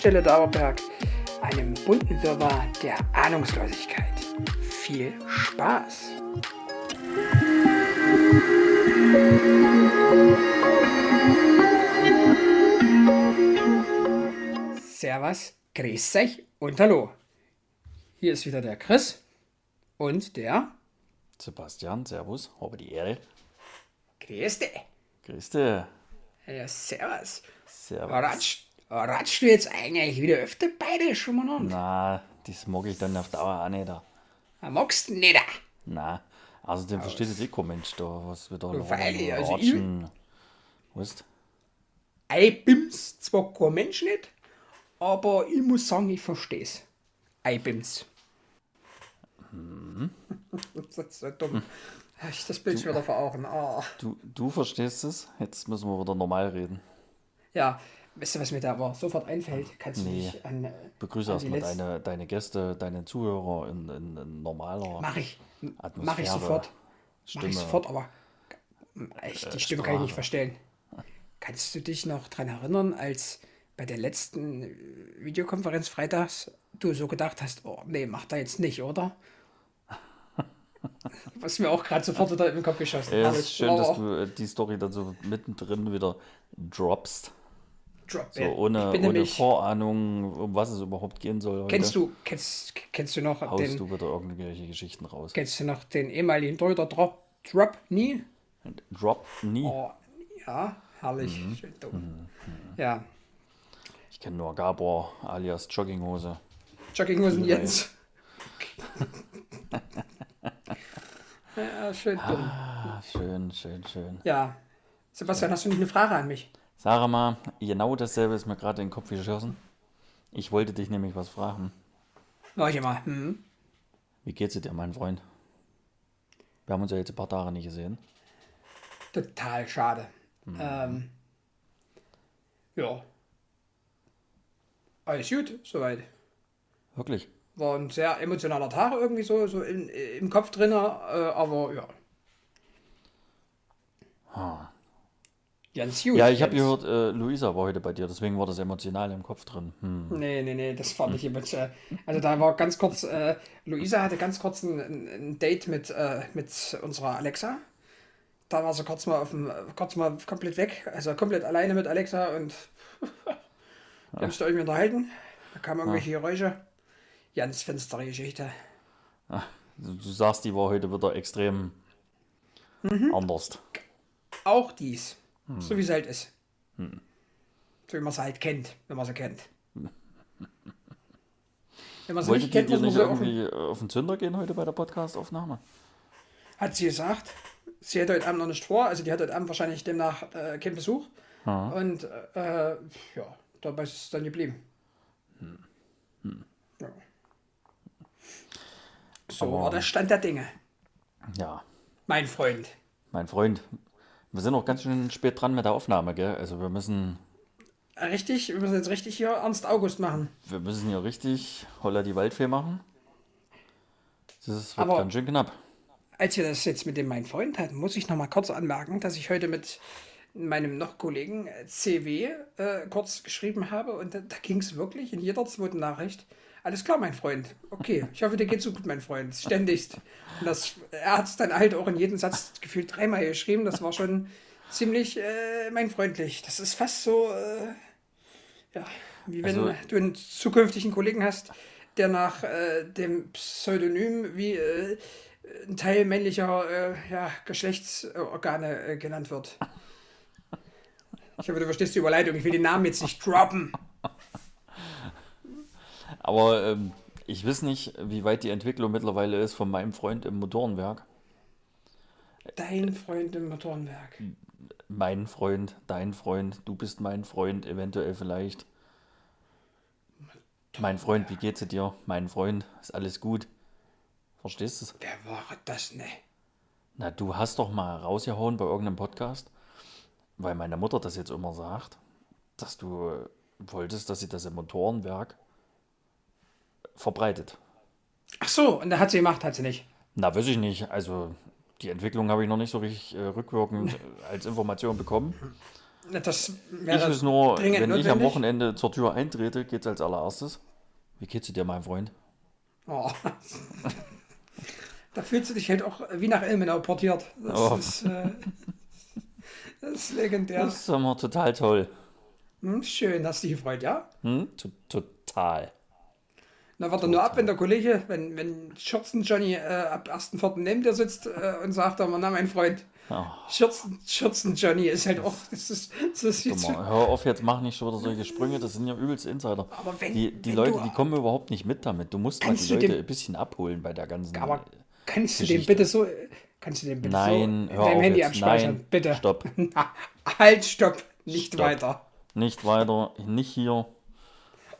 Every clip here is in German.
Haltestelle Dauerberg, einem bunten Wirrwarr der Ahnungslosigkeit. Viel Spaß! Servus, grüß euch und hallo. Hier ist wieder der Chris und der Sebastian, Servus, habe die Ehre. Grüß dich. Grüß dich. Ja, servus. Servus. Ratsch, ratschst du jetzt eigentlich wieder öfter beide schon mal an? Na, das mag ich dann auf Dauer auch nicht. Magst du nicht? Na, außerdem versteht es eh kein Mensch da, was wir da Freilich, also ratschen. Weißt Eibims, zwar kein Mensch nicht, aber ich muss sagen, ich versteh's. Eibims. das ist so dumm. Ich das Bild schon wieder vor Augen. Ah. du, du verstehst es? Jetzt müssen wir wieder normal reden. Ja, weißt du, was mir da aber sofort einfällt? Kannst du Nee. dich an. äh, Begrüße erstmal deine, deine Gäste, deine Zuhörer in, in, in normaler Mach ich. Atmosphäre. Mach ich sofort. Mach Stimme. ich sofort, aber. Echt, die Stimme kann ich nicht verstellen. Kannst du dich noch dran erinnern, als bei der letzten äh, Videokonferenz freitags du so gedacht hast, oh nee, mach da jetzt nicht, oder? Was mir auch gerade sofort wieder im Kopf geschossen Ja, es Herrlich. ist schön, dass du äh, die Story dann so mittendrin wieder droppst. Drop, So ohne, ohne Vorahnung, um was es überhaupt gehen soll. Heute. kennst du, kennst, kennst du noch Haust den, du wieder irgendwelche Geschichten raus. kennst du noch den ehemaligen Torhüter Drop, Drop nie? Drop nie. Oh, ja, herrlich, Mhm. schön dumm. Ja, Ich kenne nur Gabor alias Jogginghose. Jogginghosen Jens. ja, schön dumm. Ah, schön, schön, schön. Ja. Sebastian, hast du nicht eine Frage an mich? Sag mal, genau dasselbe ist mir gerade in den Kopf geschossen. Ich wollte dich nämlich was fragen. Warte mal. Hm. Wie geht's dir, mein Freund? Wir haben uns ja jetzt ein paar Tage nicht gesehen. Total schade. Mhm. Ähm, ja. Alles gut, soweit. Wirklich? War ein sehr emotionaler Tag irgendwie so, so in, im Kopf drin, äh, aber ja. Ganz gut. Ja, ich habe gehört, äh, Luisa war heute bei dir, deswegen war das emotional im Kopf drin. Hm. Nee, nee, nee, das war nicht emotional. Also da war ganz kurz, äh, Luisa hatte ganz kurz ein, ein- Date mit, äh, mit unserer Alexa. Da war sie kurz mal auf dem, kurz mal komplett weg, also komplett alleine mit Alexa und wir haben sich da irgendwie unterhalten. Da kamen irgendwelche Geräusche. Ganz finstere Geschichte. Du, du sagst, die war heute wieder extrem Mhm. anders. Auch dies, so wie sie halt ist. So wie man sie halt kennt, wenn man sie kennt. Wenn man sie Wolltet nicht kennt, muss man nicht sie auch irgendwie auf den Zünder gehen heute bei der Podcast-Aufnahme? Hat sie gesagt. Sie hat heute Abend noch nicht vor, also die hat heute Abend wahrscheinlich demnach äh, keinen Besuch. Und äh, ja, dabei ist es dann geblieben. Ja. So Aber- war der Stand der Dinge, Ja, mein Freund. mein Freund. Wir sind noch ganz schön spät dran mit der Aufnahme, gell? Also wir müssen, Richtig, wir müssen jetzt richtig hier Ernst August machen. wir müssen hier richtig Holla die Waldfee machen. Das wird Aber- ganz schön knapp. Als wir das jetzt mit dem mein Freund hatten, muss ich noch mal kurz anmerken, dass ich heute mit meinem noch Kollegen äh, CW äh, kurz geschrieben habe und da, da ging es wirklich in jeder zweiten Nachricht. Alles klar, mein Freund. Okay, ich hoffe, dir geht's so gut, mein Freund. Ständigst. Und das, er hat es dann halt auch in jedem Satz gefühlt dreimal geschrieben. Das war schon ziemlich äh, mein freundlich. Das ist fast so, äh, ja, wie wenn Also- du einen zukünftigen Kollegen hast, der nach äh, dem Pseudonym wie äh, ein Teil männlicher äh, ja, Geschlechtsorgane äh, genannt wird. Ich hoffe, du verstehst die Überleitung. Ich will den Namen jetzt nicht droppen. Aber ähm, ich weiß nicht, wie weit die Entwicklung mittlerweile ist von meinem Freund im Motorenwerk. Dein Freund im Motorenwerk. Mein Freund, dein Freund, du bist mein Freund, eventuell vielleicht. Mein Freund, wie geht's dir? Mein Freund, ist alles gut? Verstehst du es? Wer war das, ne? Na, du hast doch mal rausgehauen bei irgendeinem Podcast, weil meine Mutter das jetzt immer sagt, dass du wolltest, dass sie das im Motorenwerk verbreitet. Ach so, und da hat sie gemacht, hat sie nicht. Na, weiß ich nicht. Also, die Entwicklung habe ich noch nicht so richtig äh, rückwirkend als Information bekommen. Das Ich wäre weiß nur, wenn ich am notwendig. Wochenende zur Tür eintrete, geht's als allererstes. Wie geht's dir, mein Freund? Oh. da fühlst du dich halt auch wie nach Ilmenau portiert. Das Oh. ist, äh, das ist legendär. Das ist immer total toll. Hm, schön, hast dich gefreut, ja? Hm? T total. Na, warte nur ab, wenn der Kollege, wenn, wenn Schürzen Johnny äh, ab 1.4. neben dir sitzt äh, und sagt, na, mein Freund, Oh, Schürzen, Schürzen Johnny ist halt auch, das ist, das ist jetzt, Dummer. Hör auf, jetzt mach nicht schon wieder solche Sprünge, das sind ja übelst Insider. Aber wenn- die die wenn Leute, du- die kommen überhaupt nicht mit damit. Du musst mal die Leute dem- ein bisschen abholen bei der ganzen. aber kannst du den Geschichte. bitte so, kannst du den bitte Nein, so hör deinem auf Handy jetzt. abspeichern, Nein, bitte. stopp. Halt, stopp, nicht Stopp. weiter. Nicht weiter, nicht hier.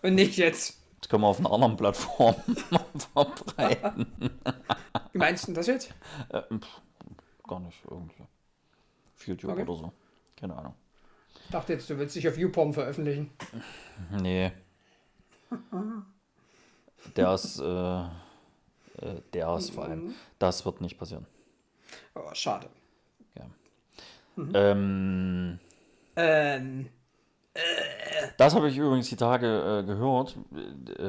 Und nicht jetzt. Das können wir auf einer anderen Plattform verbreiten. Wie meinst du das jetzt? Äh, pff, gar nicht irgendwie. Auf YouTube Okay. oder so. Keine Ahnung. Ich dachte jetzt, du willst dich auf YouPorn veröffentlichen. Nee. Der ist, äh, äh, der ist vor allem. Das wird nicht passieren. Oh, schade. Ja. Mhm. Ähm, Ähm, das habe ich übrigens die Tage äh, gehört. Äh,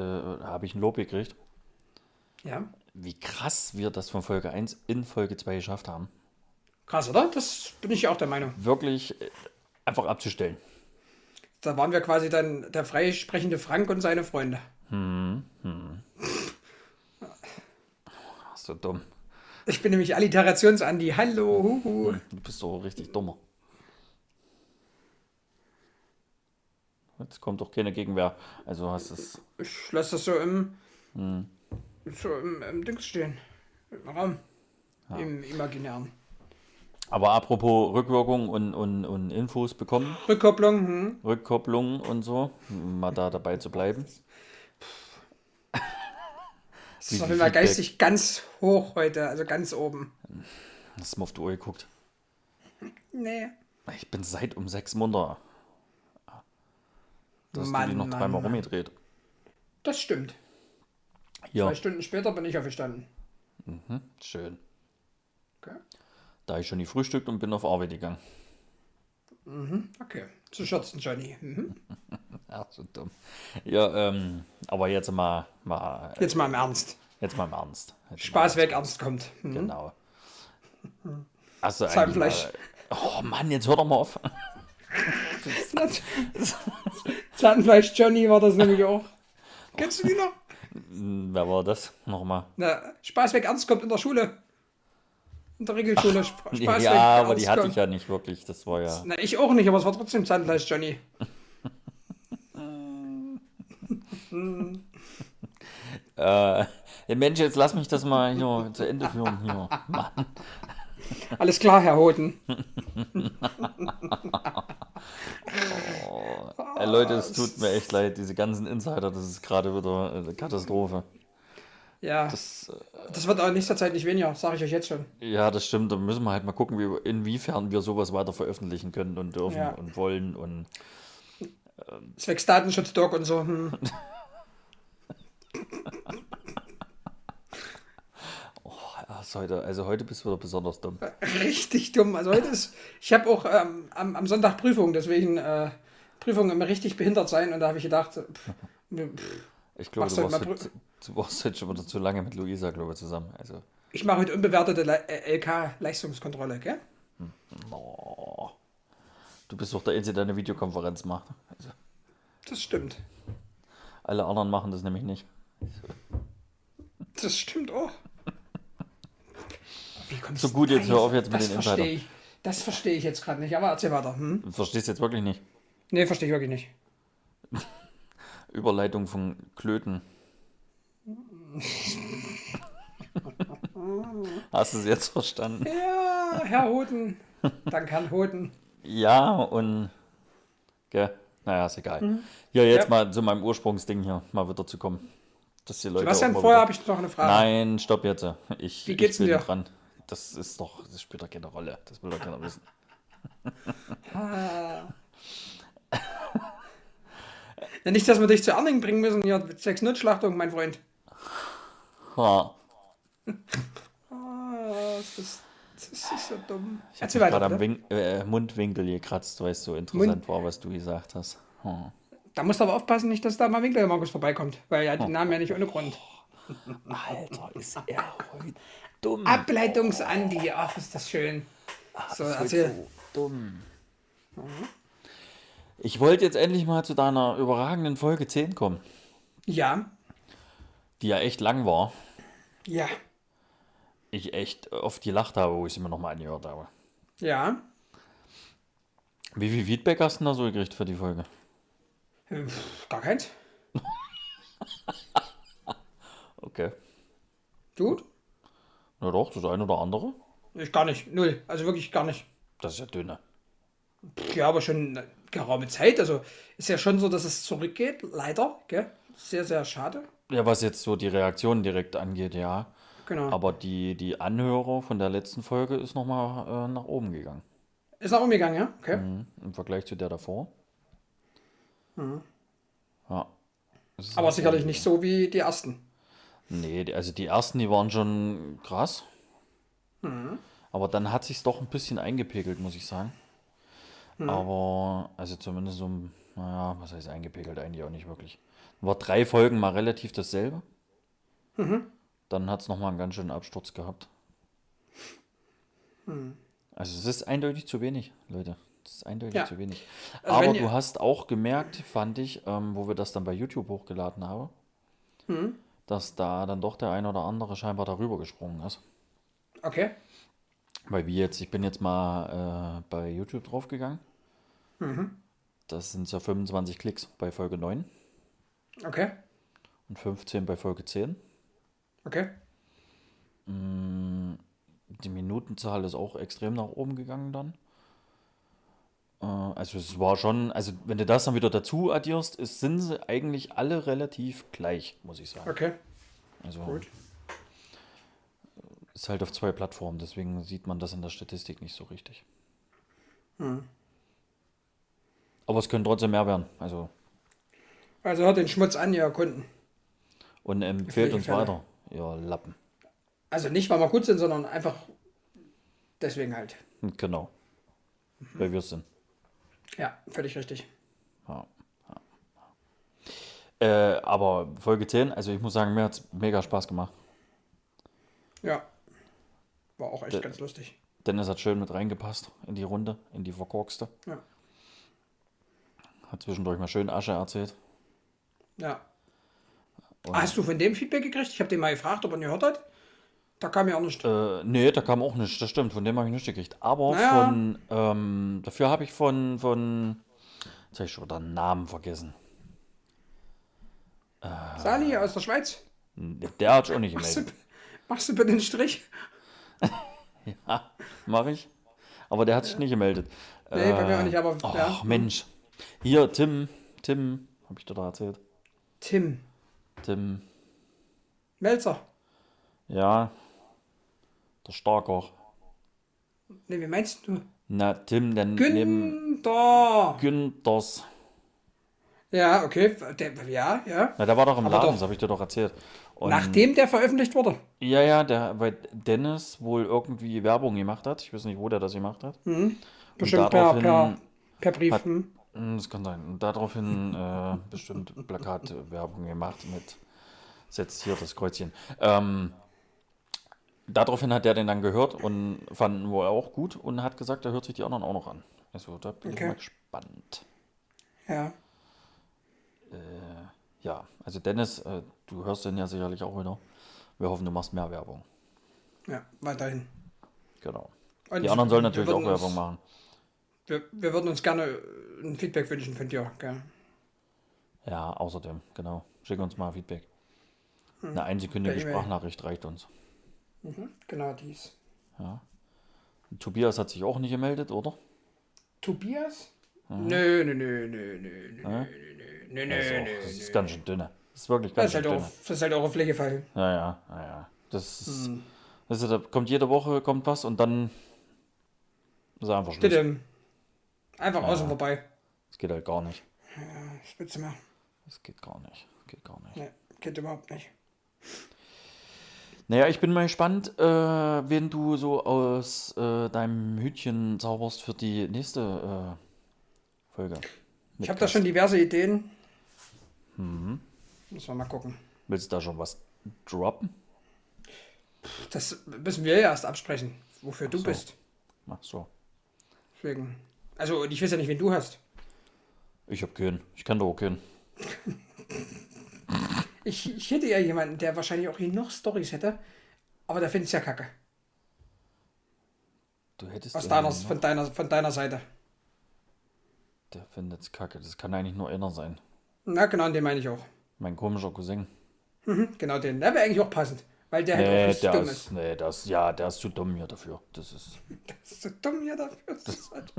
habe ich ein Lob gekriegt. ja, Wie krass wir das von Folge 1 in Folge 2 geschafft haben. krass, oder? Das bin ich auch der Meinung. Wirklich äh, einfach abzustellen. Da waren wir quasi dann der freisprechende Frank und seine Freunde. Ach, so dumm. Ich bin nämlich Alliterations-Andi. Hallo, huhu. Du bist doch richtig dummer. Jetzt kommt doch keine Gegenwehr. Also hast es. Ich lasse das so im, so im, im Dings stehen. Im Raum. Im imaginären. Aber apropos Rückwirkung und, und, und Infos bekommen, Rückkopplung, hm. Rückkopplung und so, mal da dabei zu bleiben. Das ist auf jeden Fall geistig ganz hoch heute, also ganz oben. Hast du mal auf die Uhr geguckt? Nee. Ich bin seit um sechs munter. Da hast du Mann, die noch Mann, dreimal Mann. rumgedreht. Das stimmt. Ja, Zwei Stunden später bin ich aufgestanden. schön. Okay. Da ich schon gefrühstückt und bin auf Arbeit gegangen. Okay. Zu Schürzen, Johnny. Mhm. Ach, so dumm. Ja, ähm, aber jetzt mal, mal, Jetzt mal im Ernst. jetzt mal im Ernst. Jetzt Spaß weg, Ernst kommt. Mhm. Genau. Hast du Zahnfleisch. mal, Oh Mann, jetzt hör doch mal auf. Zahnfleisch Johnny war das nämlich auch. Kennst du die noch? Wer war das? Nochmal. Na, Spaß weg, Ernst kommt in der Schule. In der Regelschule. Sp Spaß weg, ja, aber Ernst die hatte kommt. ich ja nicht wirklich. Das war ja. Na, ich auch nicht, aber es war trotzdem Zahnfleisch Johnny. Äh, Mensch, jetzt lass mich das mal hier zu Ende führen. Hier. Mann. Alles klar, Herr Hoden. Ey, Leute, es tut mir echt leid. Diese ganzen Insider, das ist gerade wieder eine Katastrophe. Ja, Das, das wird auch in nächster Zeit nicht weniger, sage ich euch jetzt schon. ja, das stimmt. Da müssen wir halt mal gucken, wie, inwiefern wir sowas weiter veröffentlichen können und dürfen Ja. und wollen. Und Zwecks Datenschutz, Doc und so. Hm. ja, ist heute, also heute bist du wieder besonders dumm. Richtig dumm. Also heute ist, ich habe auch ähm, am, am Sonntag Prüfung, deswegen äh, Prüfungen immer richtig behindert sein und da habe ich gedacht, pff, pff, Ich glaube, du warst, heute, du warst heute schon wieder zu lange mit Luisa, glaube ich, zusammen. Also, ich mache heute unbewertete Le- äh, LK-Leistungskontrolle, gell? oh, du bist doch der Einzige, der eine Videokonferenz macht. Also, Das stimmt. alle anderen machen das nämlich nicht. Das stimmt auch. So du gut, jetzt hör auf jetzt mit das den verstehe Insidern. ich. Das verstehe ich jetzt gerade nicht, aber erzähl weiter. Hm? Du verstehst jetzt wirklich nicht. Nee, verstehe ich wirklich nicht. Überleitung von Klöten. Hast du es jetzt verstanden? Ja, Herr Hoden. Dank Herrn Hoden. Ja, und. Gell? Naja, ist egal. Ja, jetzt Mhm. Ja. mal zu meinem Ursprungsding hier mal wieder zu kommen. Dass die Leute Sebastian, vorher habe ich noch eine Frage. Nein, stopp jetzt. Ich, Wie geht's ich bin dir? dran. Das ist doch, das spielt doch keine Rolle. Das will doch keiner wissen. Ja, nicht, dass wir dich zu Erning bringen müssen. Ja, sechs Nutzschlachtung, mein Freund. Ha. Ah, das, Das ist so dumm. Ich habe gerade am. Wink äh, Mundwinkel gekratzt, weil es so interessant war, was du gesagt hast. Hm. Da musst du aber aufpassen, nicht, dass da mal Winkel Markus vorbeikommt, weil ja die Namen ja nicht ohne Grund. Alter, ist er heute dumm. Ableitungs-Andi, ach, ist das schön. So, ist heute erzähl. so dumm. Ich wollte jetzt endlich mal zu deiner überragenden Folge 10 kommen, Ja, die ja echt lang war. ja, Ich echt oft gelacht habe, wo ich sie mir nochmal angehört habe. ja. Wie viel Feedback hast du da so gekriegt für die Folge? Äh, pff, Gar keins. Okay. Du? Na doch, das eine oder andere. Ich gar nicht. Null. Also wirklich gar nicht. Das ist ja dünne. Pff, Ja, aber schon eine geraume Zeit. Also ist ja schon so, dass es zurückgeht. Leider. Gell? Sehr, sehr schade. Ja, was jetzt so die Reaktion direkt angeht, ja. Genau. Aber die, die Anhörer von der letzten Folge ist nochmal äh, nach oben gegangen. Ist nach umgegangen, ja? Okay. Mhm. Im Vergleich zu der davor. Ja. Es ist Aber sicherlich oben nicht so wie die ersten. Nee, also die ersten, die waren schon krass. Aber dann hat sich's doch ein bisschen eingepegelt, muss ich sagen. Aber, also zumindest so, ein- naja, was heißt eingepegelt? Eigentlich auch nicht wirklich. War drei Folgen mal relativ dasselbe. Dann hat's noch mal einen ganz schönen Absturz gehabt. Also es ist eindeutig zu wenig, Leute. Das ist eindeutig Ja. zu wenig. Also Aber du hast auch gemerkt, fand ich, ähm, wo wir das dann bei YouTube hochgeladen haben, dass da dann doch der ein oder andere scheinbar darüber gesprungen ist. Okay. Weil wir jetzt, ich bin jetzt mal äh, bei YouTube draufgegangen. Das sind ja 25 Klicks bei Folge 9 Okay. und 15 bei Folge 10. Okay. Die Minutenzahl ist auch extrem nach oben gegangen dann. Äh, also es war schon, also wenn du das dann wieder dazu addierst, ist, sind sie eigentlich alle relativ gleich, muss ich sagen. Okay. Also Gut. ist halt auf zwei Plattformen, deswegen sieht man das in der Statistik nicht so richtig. Aber es können trotzdem mehr werden. Also Also hört den Schmutz an, ihr Kunden. und empfehlt welche uns Fälle? weiter. Ja, Lappen. Also nicht, weil wir gut sind, sondern einfach deswegen halt. Genau. Weil wir es sind. Ja, völlig richtig. Ja. Äh, aber Folge 10, also ich muss sagen, mir hat es mega Spaß gemacht. Ja. War auch echt Der- ganz lustig. Dennis hat schön mit reingepasst in die Runde, in die verkorkste. Ja. Hat zwischendurch mal schön Asche erzählt. Ja. Und, Hast du von dem Feedback gekriegt? Ich habe den mal gefragt, ob er ihn gehört hat. Da kam ja auch nicht. Äh, nee, da kam auch nichts, das stimmt, von dem habe ich nichts gekriegt. Aber Naja. von, ähm, dafür habe ich von, von, jetzt habe ich schon den Namen vergessen. Sali aus der Schweiz. Der hat sich auch nicht Machst du, gemeldet. machst du bitte einen Strich? Ja, mache ich. Aber der hat sich nicht gemeldet. Nee, bei mir auch nicht, aber Ach, ja. Mensch. Hier, Tim, Tim, habe ich dir da erzählt. Tim. Tim, Melzer. ja, der Starker. Nee, wie meinst du? Na, Tim, neben Günther. Günthers. Ja, okay. Der, ja, ja. Na, der war doch im Aber Laden, doch. das habe ich dir doch erzählt. Und Nachdem der veröffentlicht wurde. Ja, ja, der, weil Dennis wohl irgendwie Werbung gemacht hat. Ich weiß nicht, wo der das gemacht hat. Bestimmt per, per, per Brief. hat- hm. Hm, Das kann sein. Und daraufhin äh, bestimmt Plakatwerbung gemacht mit setzt hier das Kreuzchen. Ähm, daraufhin hat der den dann gehört und fand wohl auch gut und hat gesagt, er hört sich die anderen auch noch an. Also da bin ich Okay. mal gespannt. Ja. Ja, also Dennis, äh, du hörst den ja sicherlich auch wieder. Wir hoffen, du machst mehr Werbung. Ja, weiterhin. Genau. Und Die anderen sollen natürlich auch uns- Werbung machen. Wir, wir würden uns gerne ein Feedback wünschen von dir. Gell? Ja, außerdem, genau. Schick uns mal Feedback. Eine einsekündige. Sprachnachricht reicht uns. Genau dies. Tobias hat sich auch nicht gemeldet, oder? Tobias? Nö, nö, nö, nö, nö, nö, Ja? nö, nö, nö, auch, nö. das ist ganz schön dünne. Das ist wirklich Das ganz halt schön auch, dünne. das ist halt auch ein Pflegefall. Ja, ja, ja, ja. Das ist, Hm. das ist, da kommt jede Woche kommt was und dann ist einfach Schluss. Einfach außen vorbei. Das geht halt gar nicht. Spitze mehr. Das geht gar nicht. Das geht gar nicht. Nee, geht überhaupt nicht. Naja, ich bin mal gespannt, äh, wen du so aus äh, deinem Hütchen zauberst für die nächste äh, Folge. Ich habe da schon diverse Ideen. Mhm. Müssen wir mal gucken. Willst du da schon was droppen? Das müssen wir ja erst absprechen, wofür Ach du so. bist. Ach so. Deswegen. Also, ich weiß ja nicht, wen du hast. Ich hab keinen. Ich kann doch auch keinen. ich, ich hätte ja jemanden, der wahrscheinlich auch hier noch Stories hätte, aber der findet es ja kacke. Du hättest. Aus deiner, von, deiner, von deiner Seite. Der findet es kacke. Das kann eigentlich nur einer sein. Na, genau, den meine ich auch. Mein komischer Cousin. Mhm, genau den. Der wäre eigentlich auch passend. Weil der nee, halt nicht dumm ist, ist. Nee, das, ja, der ist zu dumm hier dafür. Das ist. Der ist zu dumm hier dafür. Das, ist halt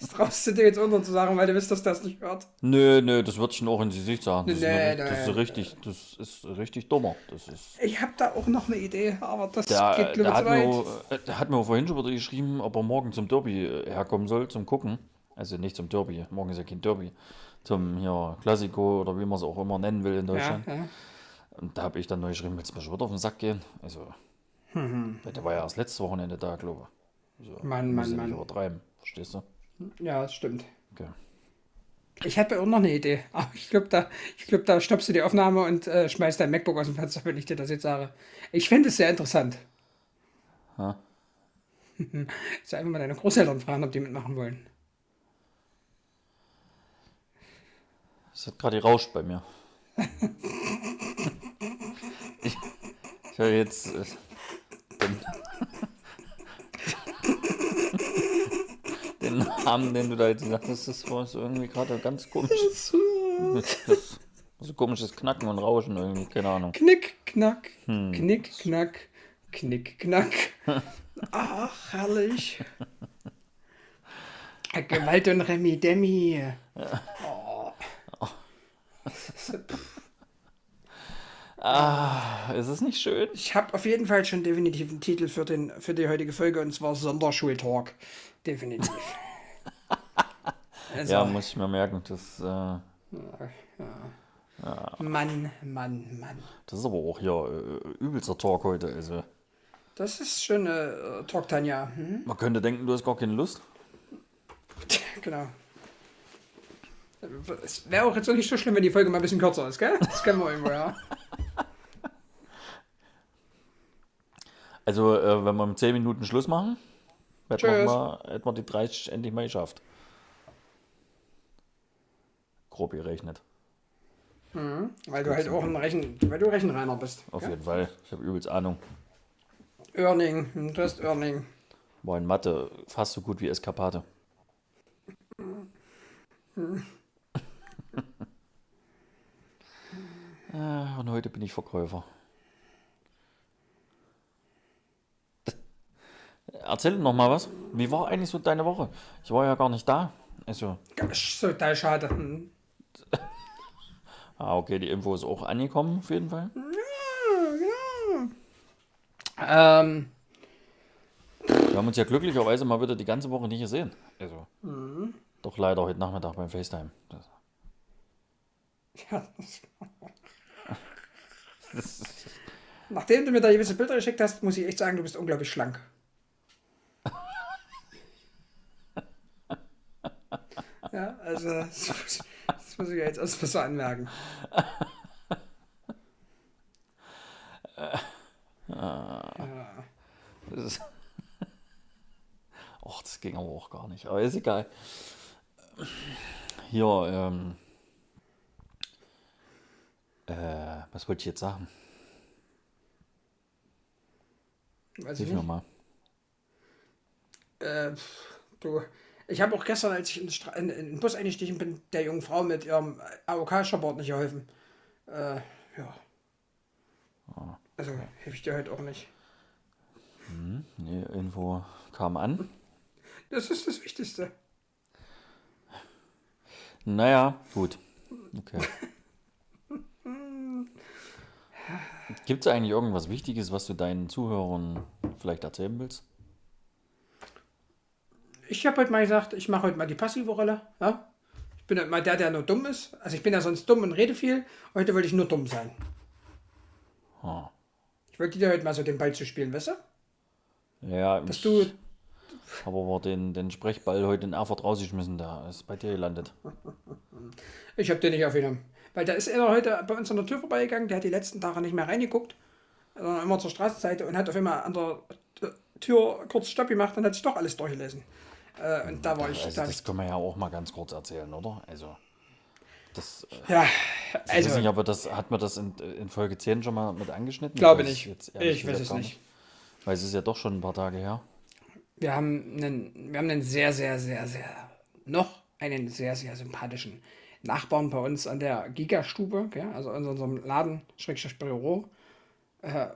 das traust du dir jetzt unter zu sagen, weil du wisst, dass der das nicht hört. Nö, nö, das wird schon auch in Gesicht sagen. Das, nee, ist, nee, das ist richtig, das ist richtig dummer. Das ist. Ich habe da auch noch eine Idee, aber das der, geht der hat, weit. Mir, äh, der hat mir vorhin schon wieder geschrieben, ob er morgen zum Derby äh, herkommen soll, zum Gucken. Also nicht zum Derby, morgen ist ja kein Derby. Zum hier Klassiko oder wie man es auch immer nennen will in Deutschland. Ja, ja. Und da habe ich dann neu geschrieben, willst du mir schon wieder auf den Sack gehen? Also, mhm. der war ja erst letztes Wochenende da, glaube ich. Also, Mann, Mann, Mann. übertreiben, verstehst du? Ja, das stimmt. Okay. Ich hätte auch noch eine Idee, aber ich glaube, da, glaub, da stoppst du die Aufnahme und äh, schmeißt dein MacBook aus dem Fenster, wenn ich dir das jetzt sage. Ich fände es sehr interessant. Ha? Jetzt einfach mal deine Großeltern fragen, ob die mitmachen wollen. Es hat gerade gerauscht bei mir. ich, höre jetzt äh, den, den, Namen, den du da jetzt gesagt hast, das war so irgendwie gerade ganz komisch. So komisches Knacken und Rauschen irgendwie, keine Ahnung. Knick, knack, hm. knick, knack, knick, knack. Ach, herrlich. Gewalt und Remi Demi. Ja. Ah, ist es nicht schön? Ich habe auf jeden Fall schon definitiv einen Titel für, den, für die heutige Folge und zwar Sonderschultalk. Definitiv. also, ja, muss ich mir merken. Das, äh, ja, ja. Mann, Mann, Mann. Das ist aber auch hier äh, übelster Talk heute. Also. Das ist schöne äh, Talk, Tanja. Hm? Man könnte denken, du hast gar keine Lust. genau. Es wäre auch jetzt noch nicht so schlimm, wenn die Folge mal ein bisschen kürzer ist, gell? Das kennen wir irgendwo, ja. Also, äh, wenn wir um 10 Minuten Schluss machen, hätten wir, mal, hätten wir die 30 endlich mal geschafft. Grob gerechnet. Mhm, weil du halt auch ein Rechen, weil du Rechenreiner bist. Auf gell? jeden Fall. Ich habe übelst Ahnung. Earning, du hast Earning. War in Mathe fast so gut wie Eskapade. Mhm. Ah, und heute bin ich Verkäufer. Erzähl noch mal was. Wie war eigentlich so deine Woche? Ich war ja gar nicht da. Also. So total schade. Hm. ah, okay, die Info ist auch angekommen, auf jeden Fall. Ja, ja. Ähm. Wir haben uns ja glücklicherweise mal wieder die ganze Woche nicht gesehen. Also. Mhm. Doch leider heute Nachmittag beim FaceTime. Das ja, Nachdem du mir da gewisse Bilder geschickt hast, muss ich echt sagen, du bist unglaublich schlank. Ja, also das muss, das muss ich ja jetzt erstmal so anmerken. ja. Das ist Och, das ging aber auch gar nicht. Aber ist egal. Hier, ähm, äh, was wollte ich jetzt sagen? Weiß ich nicht. mal. Äh, du, ich habe auch gestern, als ich in, in, in, den Bus eingestiegen bin, der jungen Frau mit ihrem AOK-Shopboard nicht geholfen. Äh, ja. Oh, also, helfe ich dir heute auch nicht. Hm, nee, irgendwo kam an. Das ist das Wichtigste. Naja, gut. Okay. Gibt es eigentlich irgendwas Wichtiges, was du deinen Zuhörern vielleicht erzählen willst? Ich habe heute mal gesagt, ich mache heute mal die passive Rolle. Ja? Ich bin halt mal der, der nur dumm ist. Also ich bin ja sonst dumm und rede viel. Heute wollte ich nur dumm sein. Oh. Ich wollte dir heute mal so den Ball zu spielen, weißt du? Ja, Dass ich du. habe aber den, den Sprechball heute in Erfurt rausgeschmissen, der ist bei dir gelandet. Ich habe den nicht aufgenommen. Weil da ist einer heute bei uns an der Tür vorbeigegangen, der hat die letzten Tage nicht mehr reingeguckt, sondern immer zur Straßenseite und hat auf einmal an der Tür kurz Stopp gemacht und hat sich doch alles durchgelesen. Äh, und da war ich. Also Da das können wir ja auch mal ganz kurz erzählen, oder? Also, das, äh, ja, ich weiß also. nicht, aber das hat man das in, in Folge 10 schon mal mit angeschnitten? Glaube nicht. jetzt Ich weiß es nicht. Weil es ist ja doch schon ein paar Tage her. Wir haben einen, wir haben einen sehr, sehr, sehr, sehr, noch einen sehr, sehr sympathischen Nachbarn bei uns an der Gigastube, gell? also in unserem Laden, Schrägstrich Büro. Äh,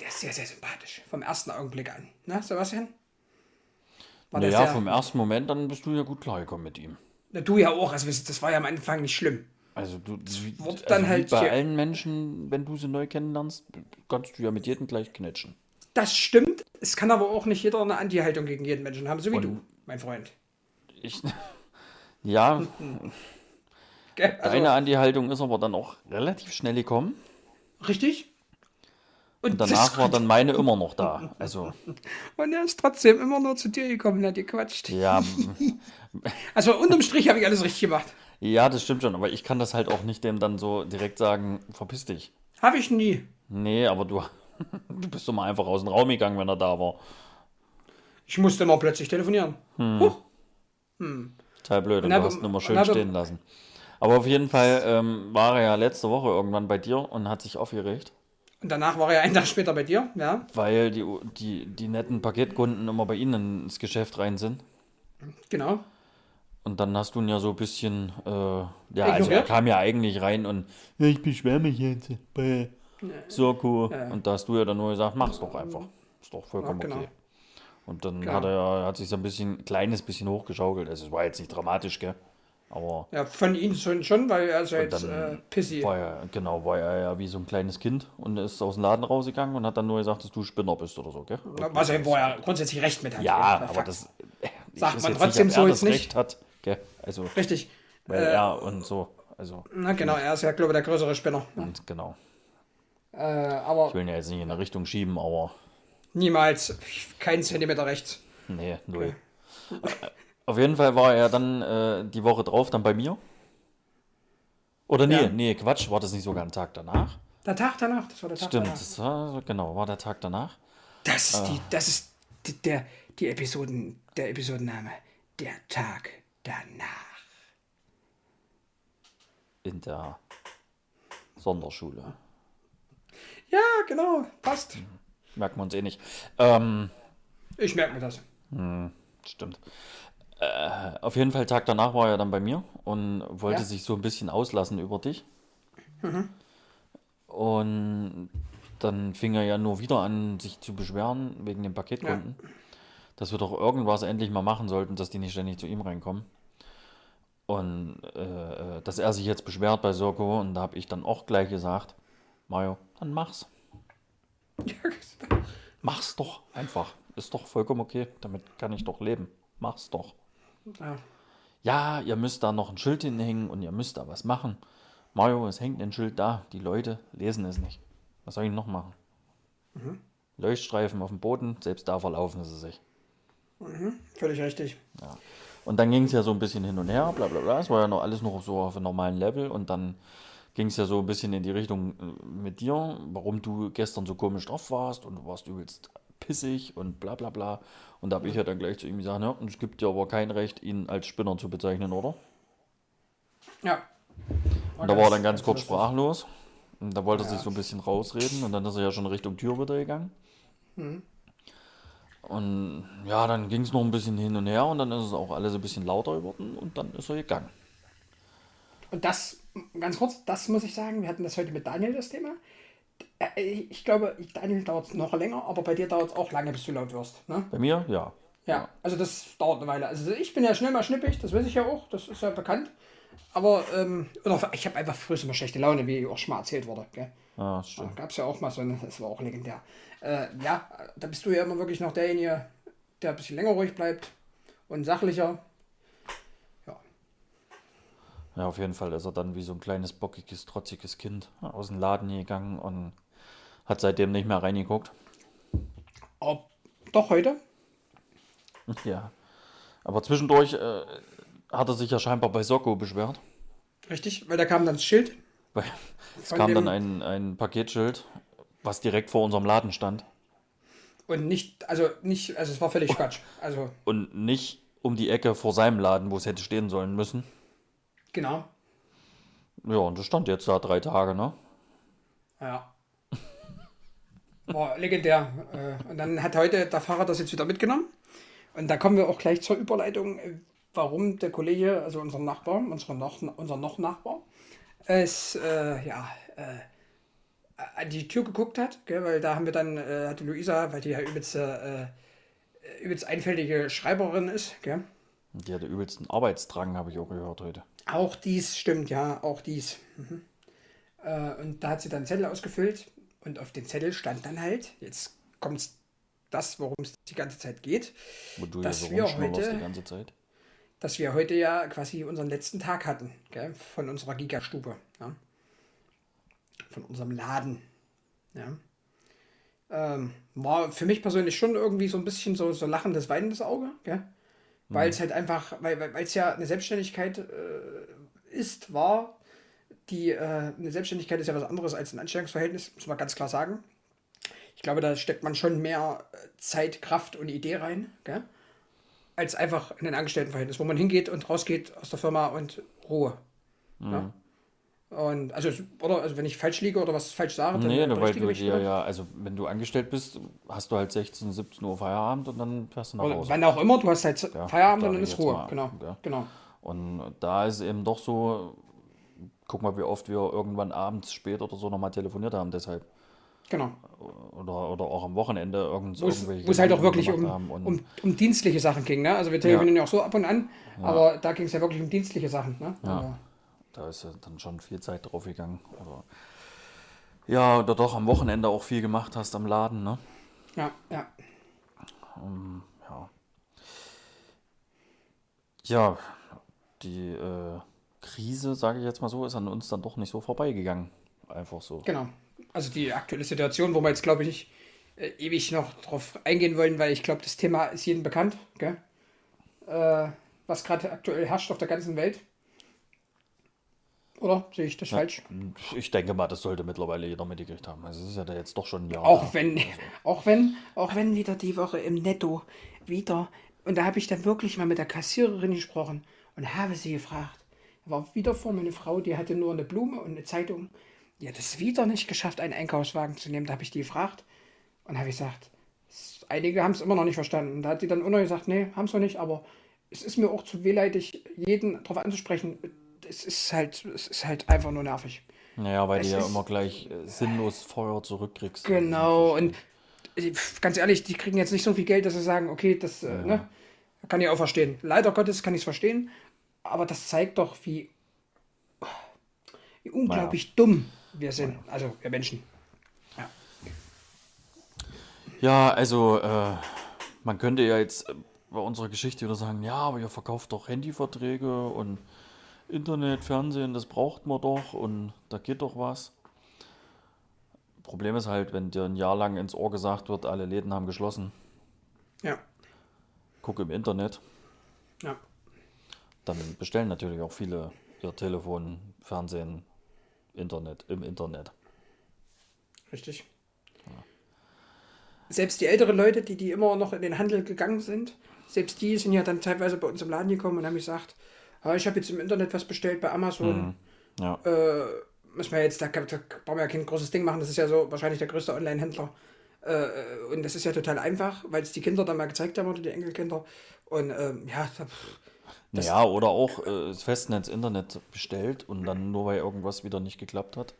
der ist sehr, sehr sympathisch. Vom ersten Augenblick an. Na, Sebastian? War Naja, sehr- vom ersten Moment dann bist du ja gut klargekommen mit ihm. Na, du ja auch, also das war ja am Anfang nicht schlimm. Also du, wie, wurde also dann wie halt bei hier- allen Menschen, wenn du sie neu kennenlernst, kannst du ja mit jedem gleich knetschen. Das stimmt. Es kann aber auch nicht jeder eine Anti-Haltung gegen jeden Menschen haben, so wie Und- du, mein Freund. Ich, ja? Also, deine Anti-Haltung ist aber dann auch relativ schnell gekommen. richtig? Und, das- Danach war dann meine immer noch da. Also, und er ist trotzdem immer nur zu dir gekommen und hat gequatscht. ja, Also unterm Strich habe ich alles richtig gemacht. ja, das stimmt schon, aber ich kann das halt auch nicht dem dann so direkt sagen, verpiss dich. Habe ich nie. Nee, aber du, du bist doch mal einfach aus dem Raum gegangen, wenn er da war. Ich musste immer plötzlich telefonieren. Huch. Total blöd, und Und du hast ihn immer und schön stehen lassen. Aber auf jeden Fall ähm, war er ja letzte Woche irgendwann bei dir und hat sich aufgeregt, Und danach war er einen Tag später bei dir, ja, weil die, die, die netten Paketkunden immer bei ihnen ins Geschäft rein sind. genau. Und dann hast du ihn ja so ein bisschen, äh, ja, also er Ignoriert? kam ja eigentlich rein und ja, ich beschwere mich jetzt bei Soko. Und da hast du ja dann nur gesagt, mach's doch einfach. Ist doch vollkommen Ja, genau. okay. Und dann Genau. hat er hat sich so ein bisschen, kleines bisschen hochgeschaukelt. Also es war jetzt nicht dramatisch, gell? Aber Ja, von ihm schon, weil er ist ja Und jetzt äh, pissy. war er, genau, war er ja wie so ein kleines Kind und ist aus dem Laden rausgegangen und hat dann nur gesagt, dass du Spinner bist oder so, gell? Was er, wo er grundsätzlich recht mit hat. Ja, aber das äh, Sagt man trotzdem nicht, so jetzt nicht. Recht hat? Also, Richtig. weil er und so, also, Na genau, er ist ja, glaube ich, der größere Spinner. und genau. Äh, aber Ich will ihn ja jetzt nicht in eine Richtung schieben, aber niemals kein Zentimeter rechts. nee, null. Äh, Auf jeden Fall war er dann äh, die Woche drauf dann bei mir. Oder nee, Ja. nee, Quatsch, war das nicht sogar ein Tag danach? Der Tag danach, das war der Tag Stimmt, danach. das war, genau, war der Tag danach. Das ist Ah. die, das ist die, der, die Episoden, der Episodenname. Der Tag danach. In der Sonderschule. Ja, genau, passt. Merken wir uns eh nicht. Ähm, Ich merke mir das. Stimmt. Äh, auf jeden Fall, Tag danach war er dann bei mir und wollte Ja. sich so ein bisschen auslassen über dich. Und dann fing er ja nur wieder an, sich zu beschweren wegen den Paketkunden, dass wir doch irgendwas endlich mal machen sollten, dass die nicht ständig zu ihm reinkommen. Und äh, äh, dass er sich jetzt beschwert bei Soko und da habe ich dann auch gleich gesagt, Mario, dann mach's. Mach's doch einfach. Ist doch vollkommen okay. Damit kann ich doch leben. Mach's doch. Ja. Ja, ihr müsst da noch ein Schild hinhängen und ihr müsst da was machen. Mario, es hängt ein Schild da. Die Leute lesen es nicht. Was soll ich noch machen? Leuchtstreifen auf dem Boden, selbst da verlaufen sie sich. Völlig richtig. Und dann ging es ja so ein bisschen hin und her, bla bla bla. Es war ja noch alles noch so auf einem normalen Level. Und dann ging es ja so ein bisschen in die Richtung äh, mit dir, warum du gestern so komisch drauf warst und du warst übelst pissig und bla bla bla. Und da habe ich ja dann gleich zu ihm gesagt, ja, und es gibt dir aber kein Recht, ihn als Spinner zu bezeichnen, oder? Ja. Und da war er dann ganz kurz sprachlos. Und da wollte er sich so ein bisschen rausreden und dann ist er ja schon Richtung Tür wieder gegangen. Und ja, dann ging es noch ein bisschen hin und her und dann ist es auch alles ein bisschen lauter geworden und dann ist er gegangen. Und das, ganz kurz, das muss ich sagen, wir hatten das heute mit Daniel, das Thema. Äh, Ich glaube, Daniel dauert es noch länger, aber bei dir dauert es auch lange, bis du laut wirst. Ne? Bei mir, ja. Ja, also das dauert eine Weile. Also ich bin ja schnell mal schnippig, das weiß ich ja auch, das ist ja bekannt. Aber ähm, ich habe einfach früher immer schlechte Laune, wie auch schon mal erzählt wurde. Gell? Das stimmt. Gab es ja auch mal so eine, das war auch legendär. Äh, ja, da bist du ja immer wirklich noch derjenige, der ein bisschen länger ruhig bleibt und sachlicher. Ja, auf jeden Fall ist er dann wie so ein kleines, bockiges, trotziges Kind aus dem Laden gegangen und Hat seitdem nicht mehr reingeguckt. Ob, doch heute? Ja. Aber zwischendurch äh, hat er sich ja scheinbar bei Socko beschwert. Richtig, weil da kam dann das Schild. Weil es kam dann ein, ein Paketschild, was direkt vor unserem Laden stand. Und nicht, also nicht, also es war völlig Quatsch. Also, Und nicht um die Ecke vor seinem Laden, wo es hätte stehen sollen müssen. Genau. Ja, und das stand jetzt da drei Tage, ne? Ja. War legendär. Äh, Und dann hat heute der Fahrer das jetzt wieder mitgenommen. Und da kommen wir auch gleich zur Überleitung, warum der Kollege, also unser Nachbar, unser noch, unser noch Nachbar, es, äh, ja, äh, an die Tür geguckt hat, gell, weil da haben wir dann, äh, hatte Luisa, weil die ja übelst, äh, übelst einfältige Schreiberin ist, gell, Die hatte übelsten Arbeitsdrang, habe ich auch gehört heute. Auch dies stimmt, ja, auch dies. Mhm. Äh, und da hat sie dann einen Zettel ausgefüllt und auf den Zettel stand dann halt, jetzt kommt das, worum es die ganze Zeit geht, Dass so wir heute- die ganze Zeit. dass wir heute ja quasi unseren letzten Tag hatten, gell, von unserer Gigastube, ja. von unserem Laden. Ja. Ähm, war für mich persönlich schon irgendwie so ein bisschen so, so lachendes, weinendes Auge, gell? Weil es halt einfach, weil weil es ja eine Selbstständigkeit äh, ist, war, die äh, eine Selbstständigkeit ist ja was anderes als ein Anstellungsverhältnis, muss man ganz klar sagen. Ich glaube, da steckt man schon mehr äh, Zeit, Kraft und Idee rein, gell? als einfach in ein Angestelltenverhältnis, wo man hingeht und rausgeht aus der Firma und Ruhe. Ja? Und also, oder also wenn ich falsch liege oder was falsch sage, dann Nee, weil du bitte. ja, also wenn du angestellt bist, hast du halt 16, 17 Uhr Feierabend und dann fährst du nach Oder Hause. wann auch immer, du hast halt Feierabend sag und dann ist Ruhe. mal, genau, ja. genau. Und da ist eben doch so, guck mal, wie oft wir irgendwann abends spät oder so nochmal telefoniert haben, deshalb. Genau. Oder, oder auch am Wochenende irgend, Wo es irgendwelche wo es halt auch wirklich um, um, um dienstliche Sachen ging. Ne? Also wir telefonieren ja. auch so ab und an, aber da ging es ja wirklich um dienstliche Sachen. Ne? Aber, da ist ja dann schon viel Zeit drauf gegangen. Oder, ja, oder doch am Wochenende auch viel gemacht hast am Laden, ne? ja, ja. Ja. Ja, die äh, Krise, sage ich jetzt mal so, ist an uns dann doch nicht so vorbeigegangen. Einfach so. Genau. Also die aktuelle Situation, wo wir jetzt, glaube ich, äh, ewig noch drauf eingehen wollen, weil ich glaube, das Thema ist jedem bekannt, gell? Äh, was gerade aktuell herrscht auf der ganzen Welt. Oder sehe ich das falsch? Ich denke mal, das sollte mittlerweile jeder mitgekriegt haben. Also es ist ja da jetzt doch schon ein Jahr. Auch wenn, auch wenn, auch wenn wieder die Woche im Netto wieder. Und da habe ich dann wirklich mal mit der Kassiererin gesprochen und habe sie gefragt. Da war wieder vor mir eine Frau, die hatte nur eine Blume und eine Zeitung. Die hat es wieder nicht geschafft, einen Einkaufswagen zu nehmen. Da habe ich die gefragt und habe gesagt, einige haben es immer noch nicht verstanden. Da hat die dann auch noch gesagt, nee, haben es noch nicht, aber es ist mir auch zu wehleidig, jeden darauf anzusprechen. Es ist halt, es ist halt einfach nur nervig. Naja, weil Es du ja immer gleich äh, sinnlos Feuer zurückkriegst. Genau, und äh, ganz ehrlich, die kriegen jetzt nicht so viel Geld, dass sie sagen, okay, das äh, ne, kann ich auch verstehen. Leider Gottes kann ich es verstehen, aber das zeigt doch, wie, wie unglaublich dumm wir sind, also wir Menschen. Ja, also äh, man könnte ja jetzt bei unserer Geschichte wieder sagen, ja, aber ihr verkauft doch Handyverträge und Internet, Fernsehen, das braucht man doch und da geht doch was. Problem ist halt, wenn dir ein Jahr lang ins Ohr gesagt wird, alle Läden haben geschlossen, Ja, guck im Internet, ja, dann bestellen natürlich auch viele ihr Telefon, Fernsehen, Internet im Internet. richtig. Selbst die älteren Leute, die, die immer noch in den Handel gegangen sind, selbst die sind ja dann teilweise bei uns im Laden gekommen und haben gesagt, ich habe jetzt im Internet was bestellt bei Amazon. Ja, äh, müssen wir jetzt, da, da brauchen wir ja kein großes Ding machen, das ist ja so wahrscheinlich der größte Online-Händler. Äh, und das ist ja total einfach, weil es die Kinder dann mal gezeigt haben oder die Enkelkinder. Und ähm, ja, da, naja, oder auch äh, das Festnetz Internet bestellt und dann nur weil irgendwas wieder nicht geklappt hat,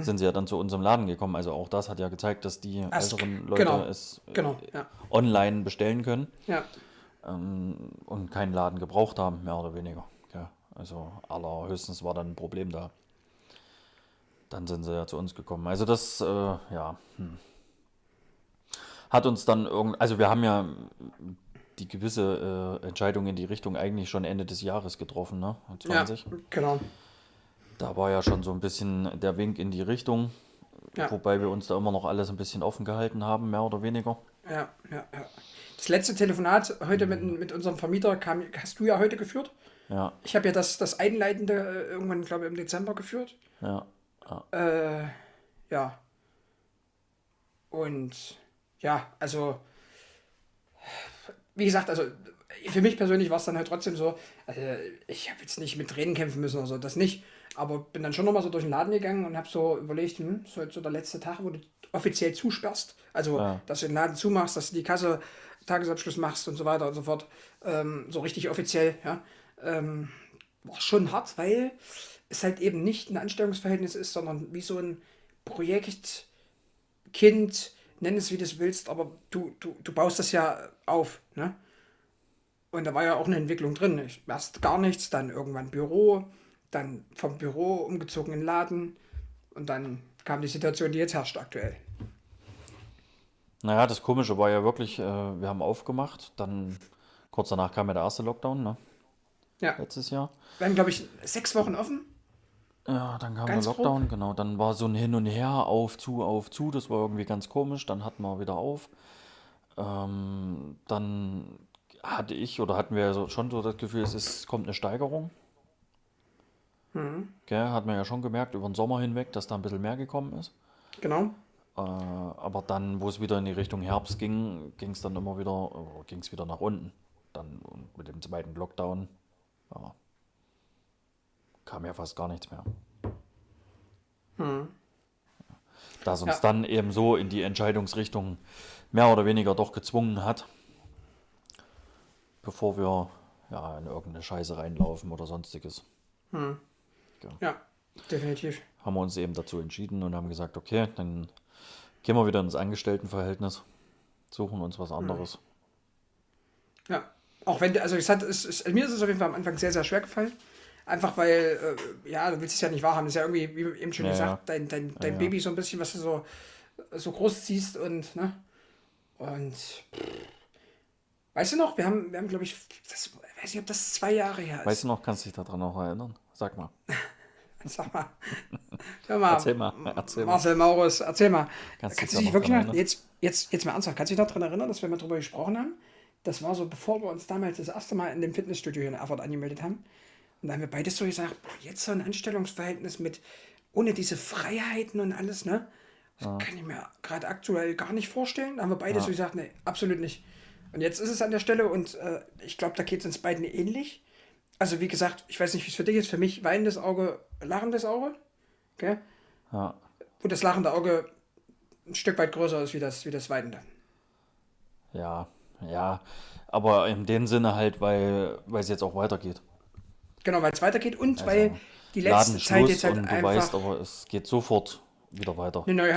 sind sie ja dann zu unserem Laden gekommen. Also auch das hat ja gezeigt, dass die Erst- älteren Leute genau, es äh, genau, ja. online bestellen können ja, ähm, und keinen Laden gebraucht haben, mehr oder weniger. Ja, also allerhöchstens war dann ein Problem da. Dann sind sie ja zu uns gekommen. Also das, äh, ja, hm. hat uns dann irgend, also wir haben ja die gewisse äh, Entscheidung in die Richtung eigentlich schon Ende des Jahres getroffen, ne? ja, 20. genau. Da war ja schon so ein bisschen der Wink in die Richtung. Ja. Wobei wir uns da immer noch alles ein bisschen offen gehalten haben, mehr oder weniger. Ja, ja, ja. Das letzte Telefonat heute mit, mit unserem Vermieter kam, hast du ja heute geführt. Ja, Ich habe ja das, das Einleitende äh, irgendwann, glaube ich, im Dezember geführt. ja. Äh, ja. Und ja, also, wie gesagt, also für mich persönlich war es dann halt trotzdem so, also ich habe jetzt nicht mit Tränen kämpfen müssen oder so, das nicht. Aber bin dann schon nochmal so durch den Laden gegangen und habe so überlegt, hm, so jetzt so der letzte Tag, wo du offiziell zusperrst. Also, Ja. dass du den Laden zumachst, dass du die Kasse Tagesabschluss machst und so weiter und so fort. Ähm, so richtig offiziell, ja. Ähm, war schon hart, weil es halt eben nicht ein Anstellungsverhältnis ist, sondern wie so ein Projekt, Kind, nenn es wie du willst, aber du, du, du baust das ja auf, ne? Und da war ja auch eine Entwicklung drin. Ich, erst gar nichts, dann irgendwann Büro, dann vom Büro umgezogen in den Laden und dann kam die Situation, die jetzt herrscht aktuell. Naja, das Komische war ja wirklich, äh, wir haben aufgemacht, dann kurz danach kam ja der erste Lockdown, ne? Ja, Letztes Jahr. wir haben, glaube ich, sechs Wochen offen. Ja, dann kam Ganz der Lockdown, genau. Dann war so ein Hin und Her, auf, zu, auf, zu. Das war irgendwie ganz komisch. Dann hatten wir wieder auf. Ähm, dann hatte ich oder hatten wir so, schon so das Gefühl, es ist, kommt eine Steigerung. Gell, hat man ja schon gemerkt über den Sommer hinweg, dass da ein bisschen mehr gekommen ist. Genau. Äh, aber dann, wo es wieder in die Richtung Herbst ging, ging es dann immer wieder, ging es wieder nach unten. Dann mit dem zweiten Lockdown, ja, kam ja fast gar nichts mehr. Da es uns Ja. dann eben so in die Entscheidungsrichtung mehr oder weniger doch gezwungen hat, bevor wir ja in irgendeine Scheiße reinlaufen oder sonstiges. Ja, definitiv. haben wir uns eben dazu entschieden und haben gesagt, okay, dann gehen wir wieder ins Angestelltenverhältnis, suchen uns was anderes. Ja. Auch wenn, also es hat, es, es, mir ist es auf jeden Fall am Anfang sehr, sehr schwer gefallen. Einfach weil, äh, ja, du willst es ja nicht wahrhaben. Das ist ja irgendwie, wie eben schon Ja, gesagt, dein, dein, dein ja. Baby so ein bisschen, was du so, so groß ziehst und, ne? Und, weißt du noch, wir haben, wir haben, glaube ich, das, ich weiß nicht, ob das zwei Jahre her ist. Weißt du noch, kannst du dich daran noch erinnern? Sag mal. Sag mal. Hör mal. Erzähl mal, erzähl mal. Marcel Maurus, erzähl mal. Kannst Kannst, du dich wirklich noch, jetzt, jetzt, jetzt mal ernsthaft, kannst du dich noch daran erinnern, dass wir mal drüber gesprochen haben? Das war so, bevor wir uns damals das erste Mal in dem Fitnessstudio hier in Erfurt angemeldet haben. Und da haben wir beides so gesagt, boah, jetzt so ein Anstellungsverhältnis mit, ohne diese Freiheiten und alles, ne? Das kann ich mir gerade aktuell gar nicht vorstellen. Da haben wir beide so gesagt, nee, absolut nicht. Und jetzt ist es an der Stelle und äh, ich glaube, da geht es uns beiden ähnlich. Also wie gesagt, ich weiß nicht, wie es für dich ist. Für mich weinendes Auge, lachendes Auge. Okay? Ja, Wo das lachende Auge ein Stück weit größer ist wie das, wie das weinende. ja, ja. Aber in dem Sinne halt, weil weil es jetzt auch weitergeht. Genau, weil es weitergeht und Also, weil die letzte Laden Zeit jetzt halt und du einfach weißt, aber es geht sofort wieder weiter. eine, neue,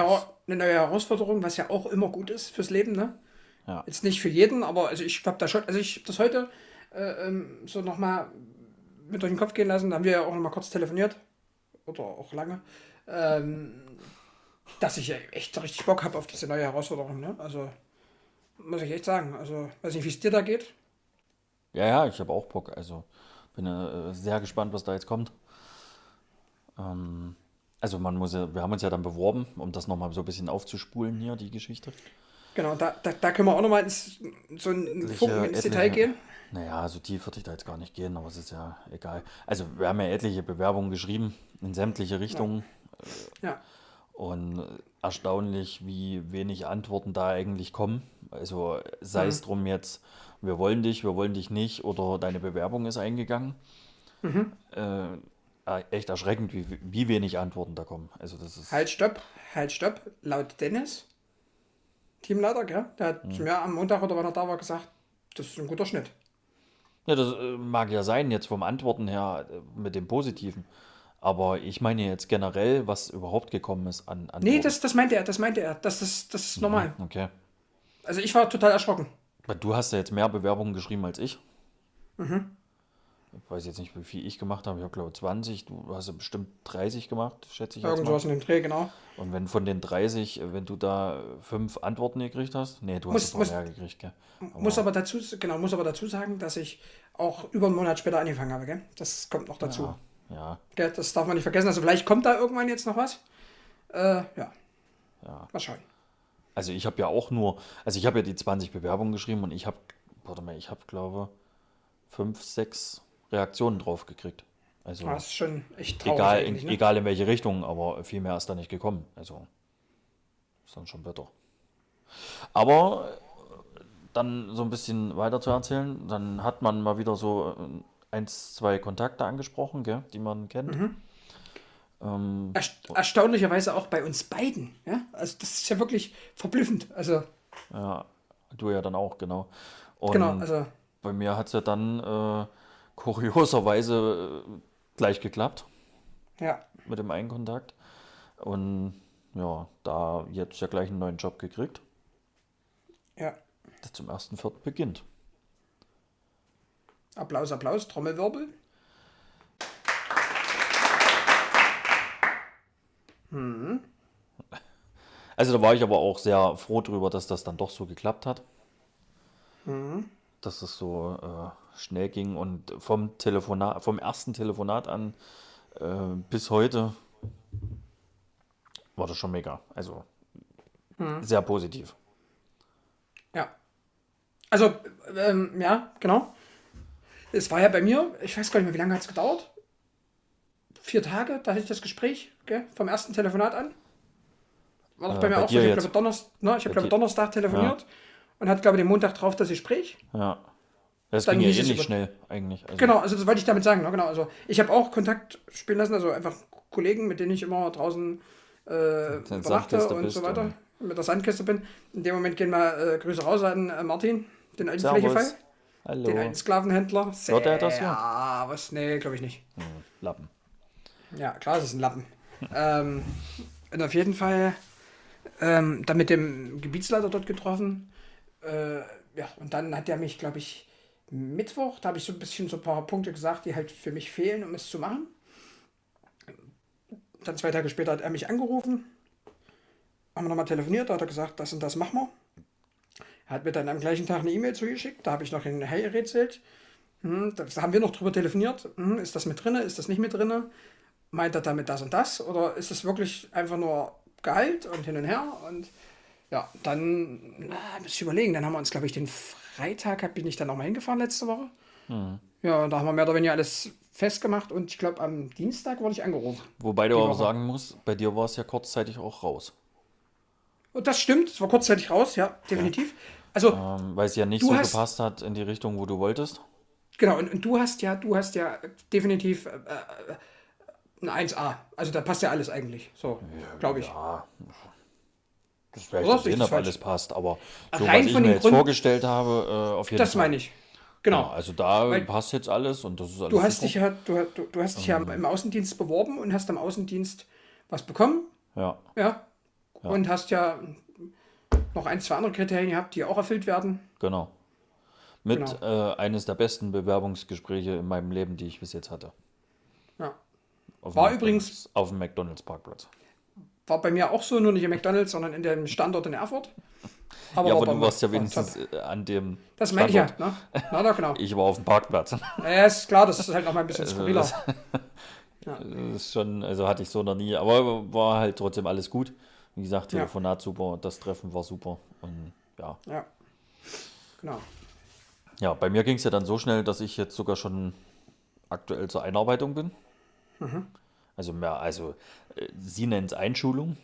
eine neue Herausforderung, was ja auch immer gut ist fürs Leben, ne? Ja. Jetzt nicht für jeden, aber also ich habe da schon, also ich habe das heute äh, ähm, so nochmal mit durch den Kopf gehen lassen. Da haben wir ja auch nochmal kurz telefoniert. Oder auch lange. Ähm, dass ich ja echt richtig Bock habe auf diese neue Herausforderung, ne? Also muss ich echt sagen. Also weiß nicht, wie es dir da geht. Ja, ja, ich habe auch Bock. Also bin äh, sehr gespannt, was da jetzt kommt. Ähm, also man muss ja, wir haben uns ja dann beworben, um das nochmal so ein bisschen aufzuspulen hier, die Geschichte. Genau, da, da, da können wir auch nochmal ins, so ein Funken ins etliche- Detail gehen. Naja, so tief würde ich da jetzt gar nicht gehen, aber es ist ja egal. Also wir haben ja etliche Bewerbungen geschrieben in sämtliche Richtungen Ja, und erstaunlich, wie wenig Antworten da eigentlich kommen. Also sei es drum jetzt, wir wollen dich, wir wollen dich nicht oder deine Bewerbung ist eingegangen. Äh, äh, echt erschreckend, wie, wie wenig Antworten da kommen. Also das ist halt, stopp, halt, stopp. Laut Dennis, Teamleiter, gell? Der hat zu mir am Montag oder wann er da war gesagt, das ist ein guter Schnitt. Ja, das äh, mag ja sein, jetzt vom Antworten her äh, mit dem Positiven. Aber ich meine jetzt generell, was überhaupt gekommen ist an Antworten. Nee, das, das meinte er, das meinte er. Das ist, das ist normal. Okay. Also ich war total erschrocken. Du hast ja jetzt mehr Bewerbungen geschrieben als ich. Mhm. Ich weiß jetzt nicht, wie viel ich gemacht habe. Ich habe, glaube 20. Du hast ja bestimmt 30 gemacht, schätze ich jetzt Irgend mal. sowas in dem Dreh, genau. Und wenn von den 30, äh, wenn du da fünf Antworten gekriegt hast, nee, du hast Muss- jetzt noch muss- mehr gekriegt, gell? Muss aber dazu, genau, muss aber dazu sagen, dass ich auch über einen Monat später angefangen habe, gell? Das kommt noch dazu. Ja, ja. Gell? Das darf man nicht vergessen. Also vielleicht kommt da irgendwann jetzt noch was. Äh, ja. Ja. Mal schauen. Also ich habe ja auch nur, also ich habe ja die 20 Bewerbungen geschrieben und ich habe, warte mal, ich habe glaube fünf, sechs Reaktionen drauf gekriegt. Also Das ist schon echt traurig egal, in, ne? egal in welche Richtung, aber viel mehr ist da nicht gekommen. Also ist dann schon bitter. Aber äh, dann so ein bisschen weiter zu erzählen, dann hat man mal wieder so äh, eins, zwei Kontakte angesprochen, gell, die man kennt. Mhm. Ähm, Erst- Erstaunlicherweise auch bei uns beiden. Ja? Also das ist ja wirklich verblüffend. Also, ja, du ja dann auch, genau. Und genau, also bei mir hat es ja dann äh, kurioserweise äh, gleich geklappt ja. mit dem einen Kontakt. Und ja, da jetzt ja gleich einen neuen Job gekriegt, Ja. der zum 1.4. beginnt. Applaus, Applaus, Trommelwirbel. Also da war ich aber auch sehr froh drüber, dass das dann doch so geklappt hat. Dass es so äh, schnell ging und vom Telefonat, vom ersten Telefonat an äh, bis heute war das schon mega. Also sehr positiv. Ja. Also, ähm, ja, genau. Es war ja bei mir, ich weiß gar nicht mehr, wie lange hat es gedauert? Vier Tage, da hatte ich das Gespräch, gell, vom ersten Telefonat an. War doch Äh, bei mir bei auch so, ich habe Donnerstag, ne, ich hab, glaube Donnerstag telefoniert und hatte, glaube den Montag drauf das Gespräch. Ja. Das Dann ging ja hieß eh schnell eigentlich. Also, Genau, also das wollte ich damit sagen, ne, genau. Also ich habe auch Kontakt spielen lassen, also einfach Kollegen, mit denen ich immer draußen äh, Sandkiste und so weiter, und- mit der Sandkiste bin. In dem Moment gehen mal äh, Grüße raus an äh, Martin, den alten Servus. Flächefall. Den Hallo. alten Sklavenhändler. Hört er das? Ja, was? Nee, glaube ich nicht. Hm, Lappen. Ja, klar, es ist ein Lappen. ähm, und auf jeden Fall ähm, dann mit dem Gebietsleiter dort getroffen. Äh, ja, und dann hat er mich, glaube ich, Mittwoch, da habe ich so ein bisschen so ein paar Punkte gesagt, die halt für mich fehlen, um es zu machen. Dann zwei Tage später hat er mich angerufen. Haben wir nochmal telefoniert, da hat er gesagt, das und das machen wir. Er hat mir dann am gleichen Tag eine E-Mail zugeschickt, da habe ich noch in Hey erzählt. Hm, da haben wir noch drüber telefoniert. Hm, ist das mit drinne? Ist das nicht mit drinne? Meint er damit das und das? Oder ist es wirklich einfach nur Gehalt und hin und her? Und ja, dann na, muss ich überlegen. Dann haben wir uns, glaube ich, den Freitag bin ich dann nochmal hingefahren letzte Woche. Ja, da haben wir mehr oder weniger alles festgemacht und ich glaube, am Dienstag wurde ich angerufen. Wobei du Woche. sagen musst, bei dir war es ja kurzzeitig auch raus. Und das stimmt, es war kurzzeitig raus, ja, definitiv. Also, Ähm, weil es ja nicht so hast- gepasst hat in die Richtung, wo du wolltest. genau, und, und du hast ja, du hast ja definitiv äh, äh, ein 1A. Also da passt ja alles eigentlich. So, glaube ich. Ja. Das werde ich ich sehen, das ob falsch? alles passt. Aber so, Rein was ich mir jetzt Gründen- vorgestellt habe, äh, auf jeden Das Fall. meine ich. Genau. Ja, also da Weil- passt jetzt alles und das ist alles Du hast super. dich ja, du, du, du hast dich ja im Außendienst beworben und hast am Außendienst was bekommen, Ja, ja. Und hast ja noch ein, zwei andere Kriterien gehabt, die auch erfüllt werden. genau. Mit Genau. Äh, eines der besten Bewerbungsgespräche in meinem Leben, die ich bis jetzt hatte. Ja. Auf War übrigens- auf dem McDonalds Parkplatz. War bei mir auch so, nur nicht im McDonalds, sondern in dem Standort in Erfurt. ja, war aber du warst ja wenigstens top. äh, an dem. Das meine ich ja. Ne? Na, da, genau. Ich war auf dem Parkplatz. Ja, ist klar, das ist halt noch mal ein bisschen Also, skurriler. das- Das ist schon, also hatte ich so noch nie, aber war halt trotzdem alles gut. Wie gesagt, Ja. Telefonat super, das Treffen war super und ja. Ja. Genau. Ja, bei mir ging es ja dann so schnell, dass ich jetzt sogar schon aktuell zur Einarbeitung bin. Mhm. Also mehr, also äh, sie nennt es Einschulung.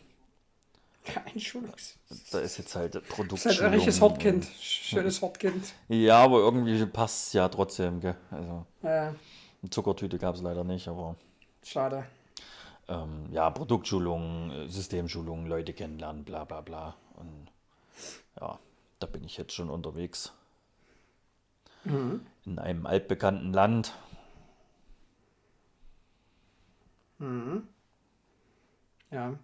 Einschulungs. Da ist jetzt halt Das ist Produktschulung. halt ein richtiges Hortkind. Schönes Hortkind. Ja, aber irgendwie passt es ja trotzdem, gell? Also Ja, eine Zuckertüte gab es leider nicht, aber schade. ähm, ja, Produktschulung, äh, Systemschulung, Leute kennenlernen, bla bla bla. Und ja, da bin ich jetzt schon unterwegs. In einem altbekannten Land. Ja.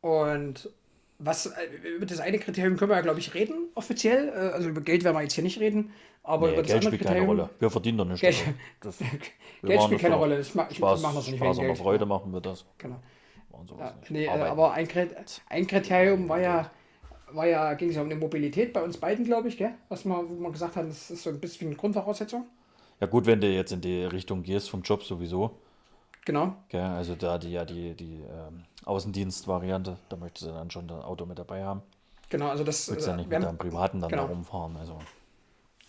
Und was, äh, über das eine Kriterium können wir ja, glaube ich, reden, offiziell. Äh, Also über Geld werden wir jetzt hier nicht reden. Aber Nee, über das Geld andere spielt keine Kriterium. Rolle. Wir verdienen doch nicht. Geld- das, Geld machen spielt das keine. Rolle. Ich mach- ich Spaß, mach das nicht Spaß aber Geld. Freude machen wir das. Genau. Machen Ja, nee, Arbeiten. aber ein, ein Kriterium war ja, war ja, ging es ja um die Mobilität bei uns beiden, glaube ich, gell? Was wir, wo wir gesagt haben, das ist so ein bisschen eine Grundvoraussetzung. Ja gut, wenn du jetzt in die Richtung gehst vom Job sowieso. Genau. Gell? Also da die ja die, die ähm, Außendienstvariante, da möchtest du dann schon das Auto mit dabei haben. Genau, also das. Willst ja äh, nicht mit deinem Privaten dann genau. da rumfahren. Also.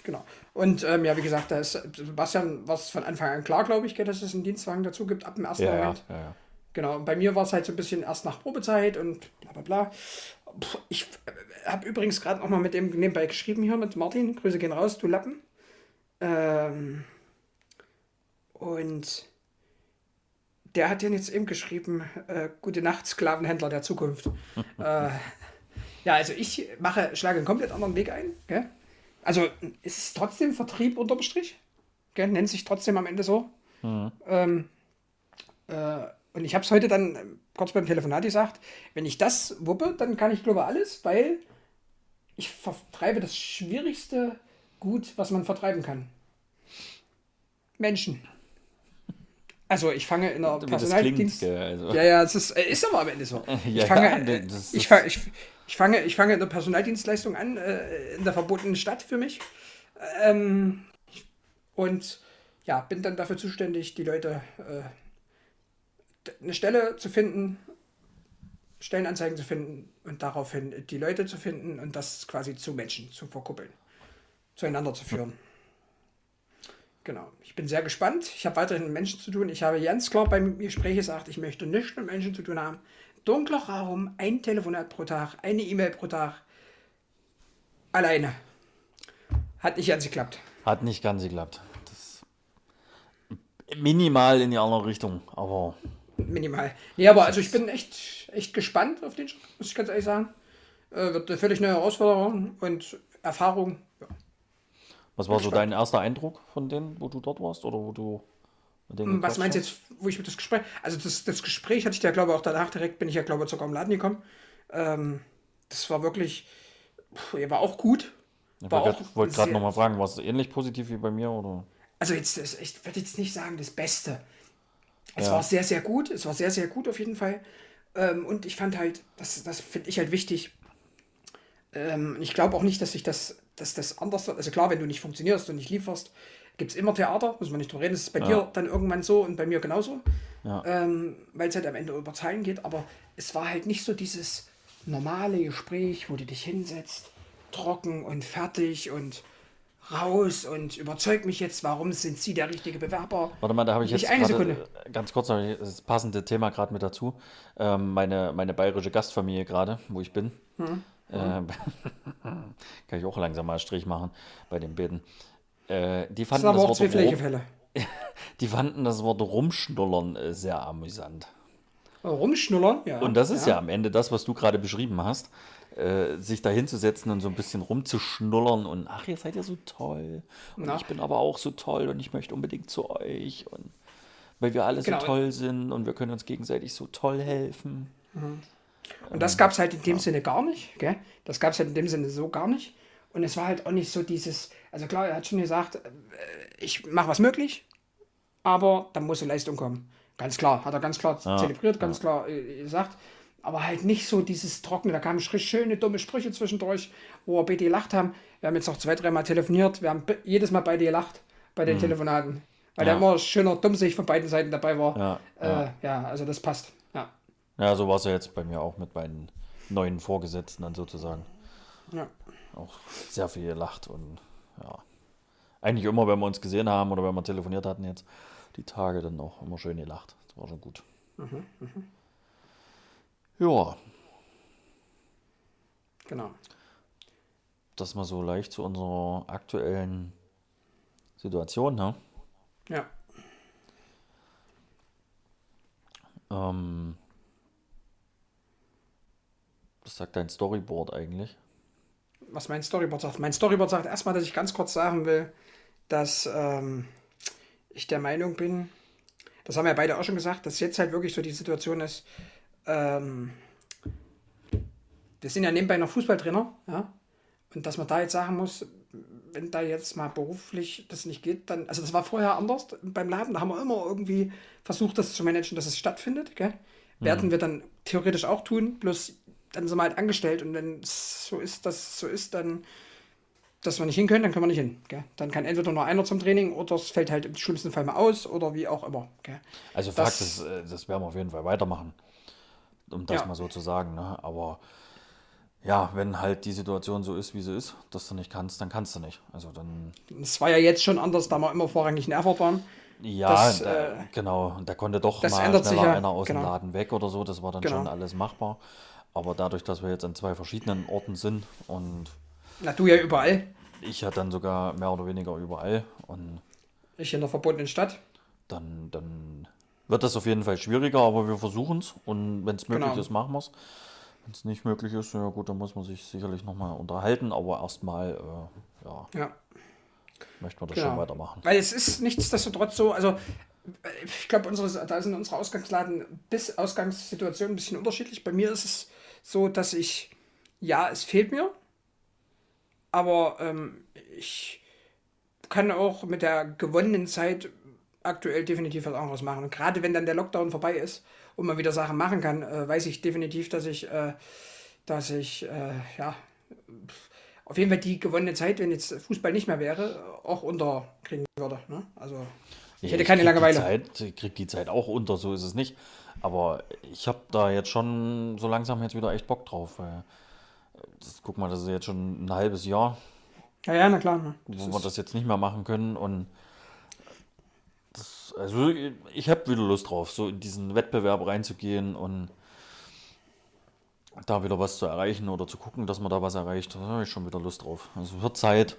Genau. Und ähm, ja, wie gesagt, da ist Sebastian war es von Anfang an klar, glaube ich, dass es einen Dienstwagen dazu gibt, ab dem ersten Ja, Moment. ja, ja. Genau, und bei mir war es halt so ein bisschen erst nach Probezeit und bla bla bla. Puh, Ich habe übrigens gerade noch mal mit dem nebenbei geschrieben hier, mit Martin. Grüße gehen raus, du Lappen. Ähm, und der hat ja jetzt eben geschrieben, äh, gute Nacht, Sklavenhändler der Zukunft. äh, ja, also ich mache, schlage einen komplett anderen Weg ein. Gell? Also es ist trotzdem Vertrieb unterm Strich. Gell? Nennt sich trotzdem am Ende so. Ähm, äh, und ich habe es heute dann ähm, kurz beim Telefonat gesagt, wenn ich das wuppe, dann kann ich glaube alles, weil ich vertreibe das schwierigste Gut, was man vertreiben kann. Menschen. Also ich fange in der klingt, Personaldienst. Also. Ja, ja, es ist, ist aber am Ende so. Ich fange, äh, ich, fange, ich, ich, fange, ich fange in der Personaldienstleistung an, äh, in der verbotenen Stadt für mich. Ähm, und ja, bin dann dafür zuständig, die Leute äh, eine Stelle zu finden, Stellenanzeigen zu finden und daraufhin die Leute zu finden und das quasi zu Menschen zu verkuppeln, zueinander zu führen. Genau. Ich bin sehr gespannt. Ich habe weiterhin mit Menschen zu tun. Ich habe ganz klar beim Gespräch gesagt, ich möchte nichts mit Menschen zu tun haben. Dunkler Raum, ein Telefonat pro Tag, eine E-Mail pro Tag. Alleine. Hat nicht ganz geklappt. Hat nicht ganz geklappt. Das minimal in die andere Richtung, aber Minimal. Nee, aber also ich bin echt, echt gespannt auf den Schritt, muss ich ganz ehrlich sagen. Äh, wird eine völlig neue Herausforderung und Erfahrung. Was war so dein erster Eindruck von denen, wo du dort warst oder wo du mit denen Hm, Was meinst du jetzt, wo ich mit das Gespräch. Also das, das Gespräch hatte ich ja, glaube ich, auch danach direkt bin ich ja, glaube ich, sogar im Laden gekommen. Ähm, das war wirklich. Puh, war auch gut. Ich War wollte auch grad- wollte gerade nochmal fragen, war es ähnlich positiv wie bei mir oder? Also jetzt, ich würde jetzt nicht sagen das Beste. Es Ja. war sehr, sehr gut. Es war sehr, sehr gut auf jeden Fall. Ähm, und ich fand halt, das, das finde ich halt wichtig. Ähm, ich glaube auch nicht, dass sich das, dass das anders wird. Also klar, wenn du nicht funktionierst und nicht lieferst, gibt es immer Theater, muss man nicht drüber reden. Das ist bei dir dann irgendwann so und bei mir genauso. Ja. Ähm, Weil es halt am Ende über Zahlen geht. Aber es war halt nicht so dieses normale Gespräch, wo du dich hinsetzt, trocken und fertig und raus und überzeug mich jetzt, warum sind Sie der richtige Bewerber? Warte mal, da habe ich Nicht jetzt eine Sekunde. äh, ganz kurz ich das passende Thema gerade mit dazu. Ähm, meine, meine bayerische Gastfamilie gerade, wo ich bin. Hm. Ähm, kann ich auch langsam mal einen Strich machen bei den Beten. Äh, die, Das fanden das auch Wort Pflegefälle. die fanden das Wort Rumschnullern äh, sehr amüsant. Rumschnullern, ja. Und das ist ja. am Ende das, was du gerade beschrieben hast. Äh, sich da hinzusetzen und so ein bisschen rumzuschnullern und ach, ihr seid ja so toll. Und Na. ich bin aber auch so toll und ich möchte unbedingt zu euch. Und weil wir alle Genau. so toll sind und wir können uns gegenseitig so toll helfen. Und das gab es halt in dem Sinne gar nicht. Gell? Das gab es halt in dem Sinne so gar nicht. Und es war halt auch nicht so dieses, also klar, er hat schon gesagt, äh, ich mache was möglich, aber da muss eine Leistung kommen. Ganz klar, hat er ganz klar zelebriert, ganz klar äh, gesagt. Aber halt nicht so dieses Trockene, da kamen sch- schöne, dumme Sprüche zwischendurch, wo wir beide gelacht haben. Wir haben jetzt noch zwei, dreimal telefoniert, wir haben be- jedes Mal beide gelacht bei den Telefonaten. Weil da immer schöner Dummsicht von beiden Seiten dabei war. Ja, äh, ja also das passt. Ja. So war es ja jetzt bei mir auch mit meinen neuen Vorgesetzten dann sozusagen. ja. Auch sehr viel gelacht und ja. Eigentlich immer, wenn wir uns gesehen haben oder wenn wir telefoniert hatten jetzt, die Tage dann auch immer schön gelacht. Das war schon gut. Ja, Genau. das mal so leicht zu unserer aktuellen Situation, ne? Ja. Ähm, was sagt dein Storyboard eigentlich? was mein Storyboard sagt. Mein Storyboard sagt erstmal, dass ich ganz kurz sagen will, dass ähm, ich der Meinung bin, das haben wir ja beide auch schon gesagt, dass jetzt halt wirklich so die Situation ist, ähm, wir sind ja nebenbei noch Fußballtrainer, ja, und dass man da jetzt sagen muss, wenn da jetzt mal beruflich das nicht geht, dann, also das war vorher anders beim Laden, da haben wir immer irgendwie versucht, das zu managen, dass es stattfindet, gell? Werden wir dann theoretisch auch tun, bloß dann sind wir halt angestellt und wenn es so ist, dass so ist, dann dass wir nicht hin können, dann können wir nicht hin. Gell? Dann kann entweder nur einer zum Training oder es fällt halt im schlimmsten Fall mal aus oder wie auch immer. Gell? Also Das- Fakt ist, äh, das werden wir auf jeden Fall weitermachen. Um das Ja. mal so zu sagen. Ne? Aber ja, wenn halt die Situation so ist, wie sie ist, dass du nicht kannst, dann kannst du nicht. Also dann, Es war ja jetzt schon anders, da wir immer vorrangig in Erfurt waren. ja, Das, da, äh, genau. Da konnte doch mal schneller ja, einer aus dem genau. Laden weg oder so. Das war dann Genau. schon alles machbar. Aber dadurch, dass wir jetzt an zwei verschiedenen Orten sind und Na, du ja überall. ich ja dann sogar mehr oder weniger überall und Ich in der verbotenen Stadt. dann, dann wird das auf jeden Fall schwieriger, aber wir versuchen es und wenn es möglich Genau. ist, machen wir es. Wenn es nicht möglich ist, ja gut, dann muss man sich sicherlich nochmal unterhalten, aber erstmal äh, ja, Ja. möchten wir das Genau. schon weitermachen. Weil es ist nichtsdestotrotz so, also ich glaube, unsere, da sind unsere Ausgangsladen bis Ausgangssituationen ein bisschen unterschiedlich. Bei mir ist es so, dass ich, ja, es fehlt mir, aber ähm, ich kann auch mit der gewonnenen Zeit aktuell definitiv was anderes machen. Und gerade wenn dann der Lockdown vorbei ist und man wieder Sachen machen kann, äh, weiß ich definitiv, dass ich, äh, dass ich, äh, ja, auf jeden Fall die gewonnene Zeit, wenn jetzt Fußball nicht mehr wäre, auch unterkriegen würde. Ne? Also ich hätte keine krieg Langeweile. Die Zeit, ich krieg die Zeit auch unter, so ist es nicht. Aber ich habe da jetzt schon so langsam jetzt wieder echt Bock drauf. Weil, das, guck mal, das ist jetzt schon ein halbes Jahr, Ja, ja, na klar. Ne? wo wir das jetzt nicht mehr machen können. Und das, also ich habe wieder Lust drauf, so in diesen Wettbewerb reinzugehen und da wieder was zu erreichen oder zu gucken, dass man da was erreicht. Da habe ich schon wieder Lust drauf. Also wird Zeit.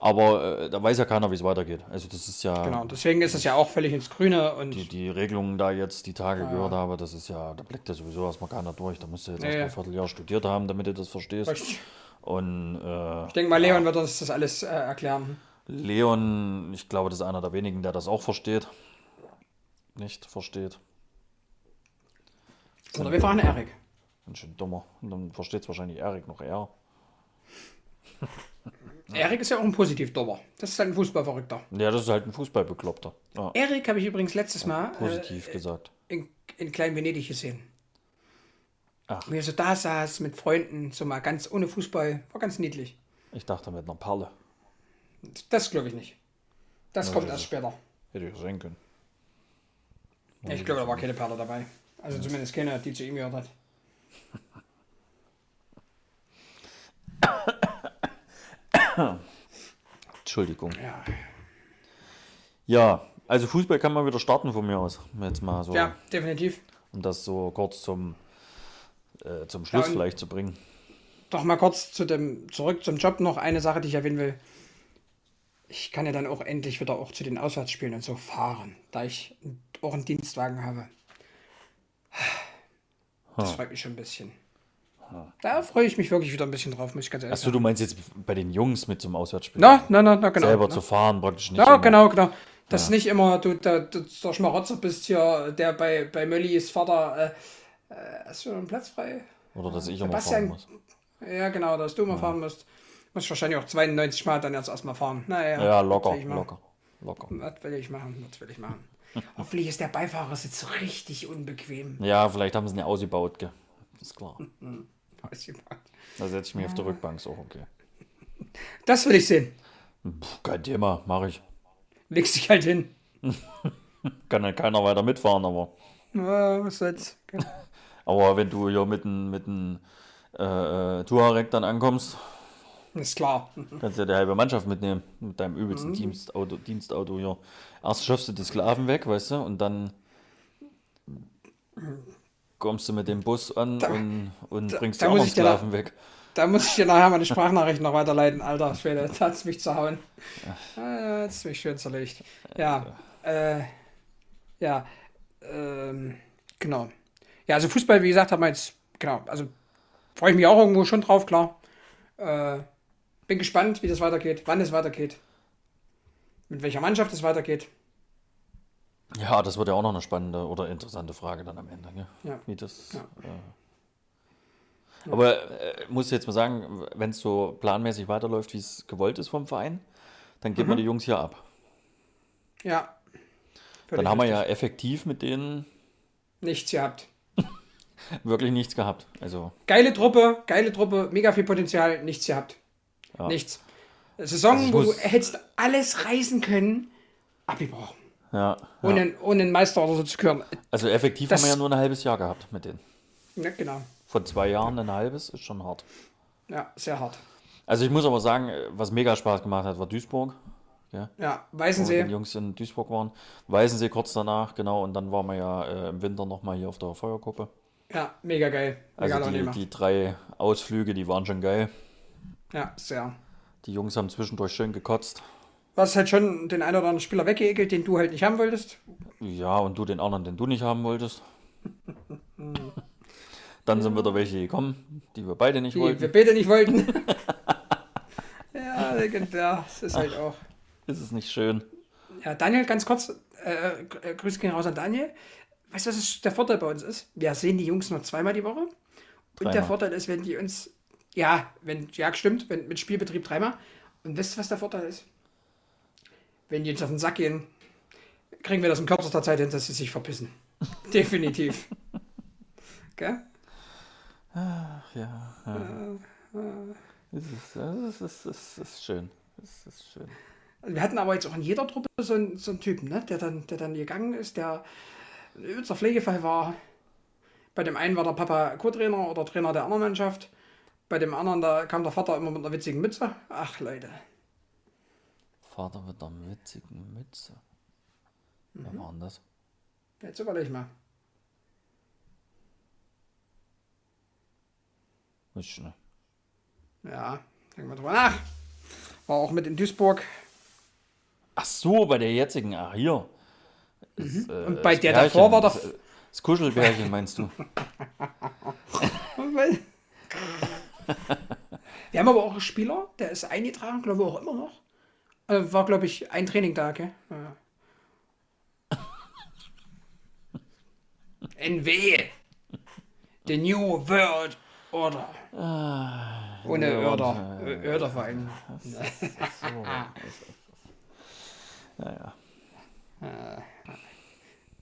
Aber äh, da weiß ja keiner, wie es weitergeht. Also das ist ja Genau, deswegen ist es ja auch völlig ins Grüne und die, die Regelungen da jetzt die Tage gehört habe, das ist ja, da blickt ja sowieso erstmal keiner durch. Da musst du jetzt Ja, erst mal ja. ein Vierteljahr studiert haben, damit du das verstehst. Richtig. Und äh, ich denke mal, Leon wird uns das alles äh, erklären. Leon, ich glaube, das ist einer der wenigen, der das auch versteht. Nicht versteht. Oder wir fragen Erik. Ganz schön dummer. Und dann versteht es wahrscheinlich Erik noch eher. Erik ist ja auch ein positiv dummer. Das ist halt ein Fußballverrückter. Ja, das ist halt ein Fußballbekloppter. Ja, Erik habe ich übrigens letztes Mal äh, positiv gesagt. in, in Klein Venedig gesehen. Ach. Wie er so da saß mit Freunden, so mal ganz ohne Fußball. War ganz niedlich. Ich dachte mit einer Perle. Das glaube ich nicht. Das kommt das erst später. Hätte ich sehen können. Ich glaube, da war keine Perle dabei. Also zumindest keine, die zu ihm gehört hat. Entschuldigung. Ja, Ja, also Fußball kann man wieder starten von mir aus. Jetzt mal so. ja definitiv. Um das so kurz zum, äh, zum Schluss und- vielleicht zu bringen. Doch mal kurz zu dem, zurück zum Job noch eine Sache, die ich erwähnen will. Ich kann ja dann auch endlich wieder auch zu den Auswärtsspielen und so fahren, da ich auch einen Dienstwagen habe. Das freut mich schon ein bisschen. Da freue ich mich wirklich wieder ein bisschen drauf, muss ich ganz ehrlich Achso, du meinst jetzt bei den Jungs mit zum Auswärtsspiel? Na, na, na, na, genau. selber na. zu fahren, praktisch nicht. Ja, immer. genau, genau. Dass nicht immer du der, der, der Schmarotzer bist hier, der bei, bei Möllis Vater. Äh, äh, hast du einen Platz frei? Oder dass ich immer Sebastian- fahren muss. Ja, genau, dass du mal fahren musst. Musst wahrscheinlich auch 92 Mal dann jetzt erstmal fahren. Naja, Ja, locker, ich locker, locker. Was will ich machen? Was will ich machen? Hoffentlich ist der Beifahrersitz richtig unbequem. Ja, vielleicht haben sie ihn ja ausgebaut, gell? Ist klar. Weiß ich nicht. Da setze ich mich auf die Rückbank, so okay. Das will ich sehen. Puh, kein Thema, mache ich. Legst dich halt hin. Kann ja keiner weiter mitfahren, aber. Ja, was soll's. Aber wenn du hier mit einem mit einem, äh, äh, Touareg dann ankommst, Ist klar. kannst du ja die halbe Mannschaft mitnehmen. Mit deinem Mhm. übelsten Dienstauto, Dienstauto hier. Erst schaffst du die Sklaven weg, weißt du, und dann kommst du mit dem Bus an und, und bringst da die da- Sklaven weg. Da muss ich dir nachher mal eine Sprachnachricht noch weiterleiten, Alter. Schwede, da hat's mich zerhauen. Ah, Jetzt mich schön zerlegt. Ja, äh, ja, ähm, genau. Ja, also Fußball, wie gesagt, haben wir jetzt, genau, also freue ich mich auch irgendwo schon drauf, klar. Äh, bin gespannt, wie das weitergeht, wann es weitergeht, mit welcher Mannschaft es weitergeht. Ja, das wird ja auch noch eine spannende oder interessante Frage dann am Ende. Gell? Ja. Wie das, Ja. äh, aber äh, muss jetzt mal sagen, wenn es so planmäßig weiterläuft, wie es gewollt ist vom Verein, dann geben wir Mhm. die Jungs hier ab. Ja. Dann haben wir ja effektiv mit denen nichts gehabt. wirklich nichts gehabt. Also Geile Truppe, geile Truppe, mega viel Potenzial, nichts gehabt. Ja. Nichts. Saison, Also wo du hättest alles reißen können, abgebrochen. Ja, Ohne, ja. ohne einen Meister oder so zu küren. Also effektiv Das- haben wir ja nur ein halbes Jahr gehabt mit denen. Ja, genau. Von zwei Jahren ein halbes ist schon hart. Ja, sehr hart. Also ich muss aber sagen, was mega Spaß gemacht hat, war Duisburg. Ja, Ja, wo wir die Weißensee. Jungs in Duisburg waren. Weißensee kurz danach, genau. Und dann waren wir ja äh, im Winter nochmal hier auf der Feuergruppe. Ja, mega geil. Mega Also die, die drei Ausflüge, die waren schon geil. Ja, sehr. Die Jungs haben zwischendurch schön gekotzt. Hast halt schon den einen oder anderen Spieler weggeekelt, den du halt nicht haben wolltest. Ja, und du den anderen, den du nicht haben wolltest. Dann sind wieder welche gekommen, die wir beide nicht Die wollten. wir beide nicht wollten. ja, legendär. Das ist halt auch. Ist es nicht schön? Ja, Daniel, ganz kurz. Äh, äh, Grüße gehen raus an Daniel. Weißt du, was ist der Vorteil bei uns ist? Wir sehen die Jungs nur zweimal die Woche. Und der Dreimal. Vorteil ist, wenn die uns. Ja, wenn, ja, stimmt, wenn, mit Spielbetrieb dreimal. Und wisst ihr, was der Vorteil ist? Wenn die uns auf den Sack gehen, kriegen wir das in kürzester Zeit hin, dass sie sich verpissen. Definitiv. Gell? Ach ja. ja. Es ist, es ist, es ist schön. Es ist schön. Also Wir hatten aber jetzt auch in jeder Truppe so einen, so einen Typen, ne? der, dann, der dann gegangen ist, der übelster Pflegefall war. Bei dem einen war der Papa Co-Trainer oder Trainer der anderen Mannschaft. Bei dem anderen, da kam der Vater immer mit einer witzigen Mütze. Ach, Leute. Vater mit einer witzigen Mütze. Wer war denn das? Jetzt überleg mal. Ich nicht. Ja, denken wir drüber nach. War auch mit in Duisburg. Ach so, bei der jetzigen. Ah, hier. Das, äh, Mhm. Und bei der Bärchen, davor war das, der- das Kuschelbärchen, meinst du? Wir haben aber auch einen Spieler, der ist eingetragen, glaube ich auch immer noch. Also war, glaube ich, ein Training da, gell? Ja. NW. The New World Order. Ohne ja, Örder. Ö- Örderverein. Naja.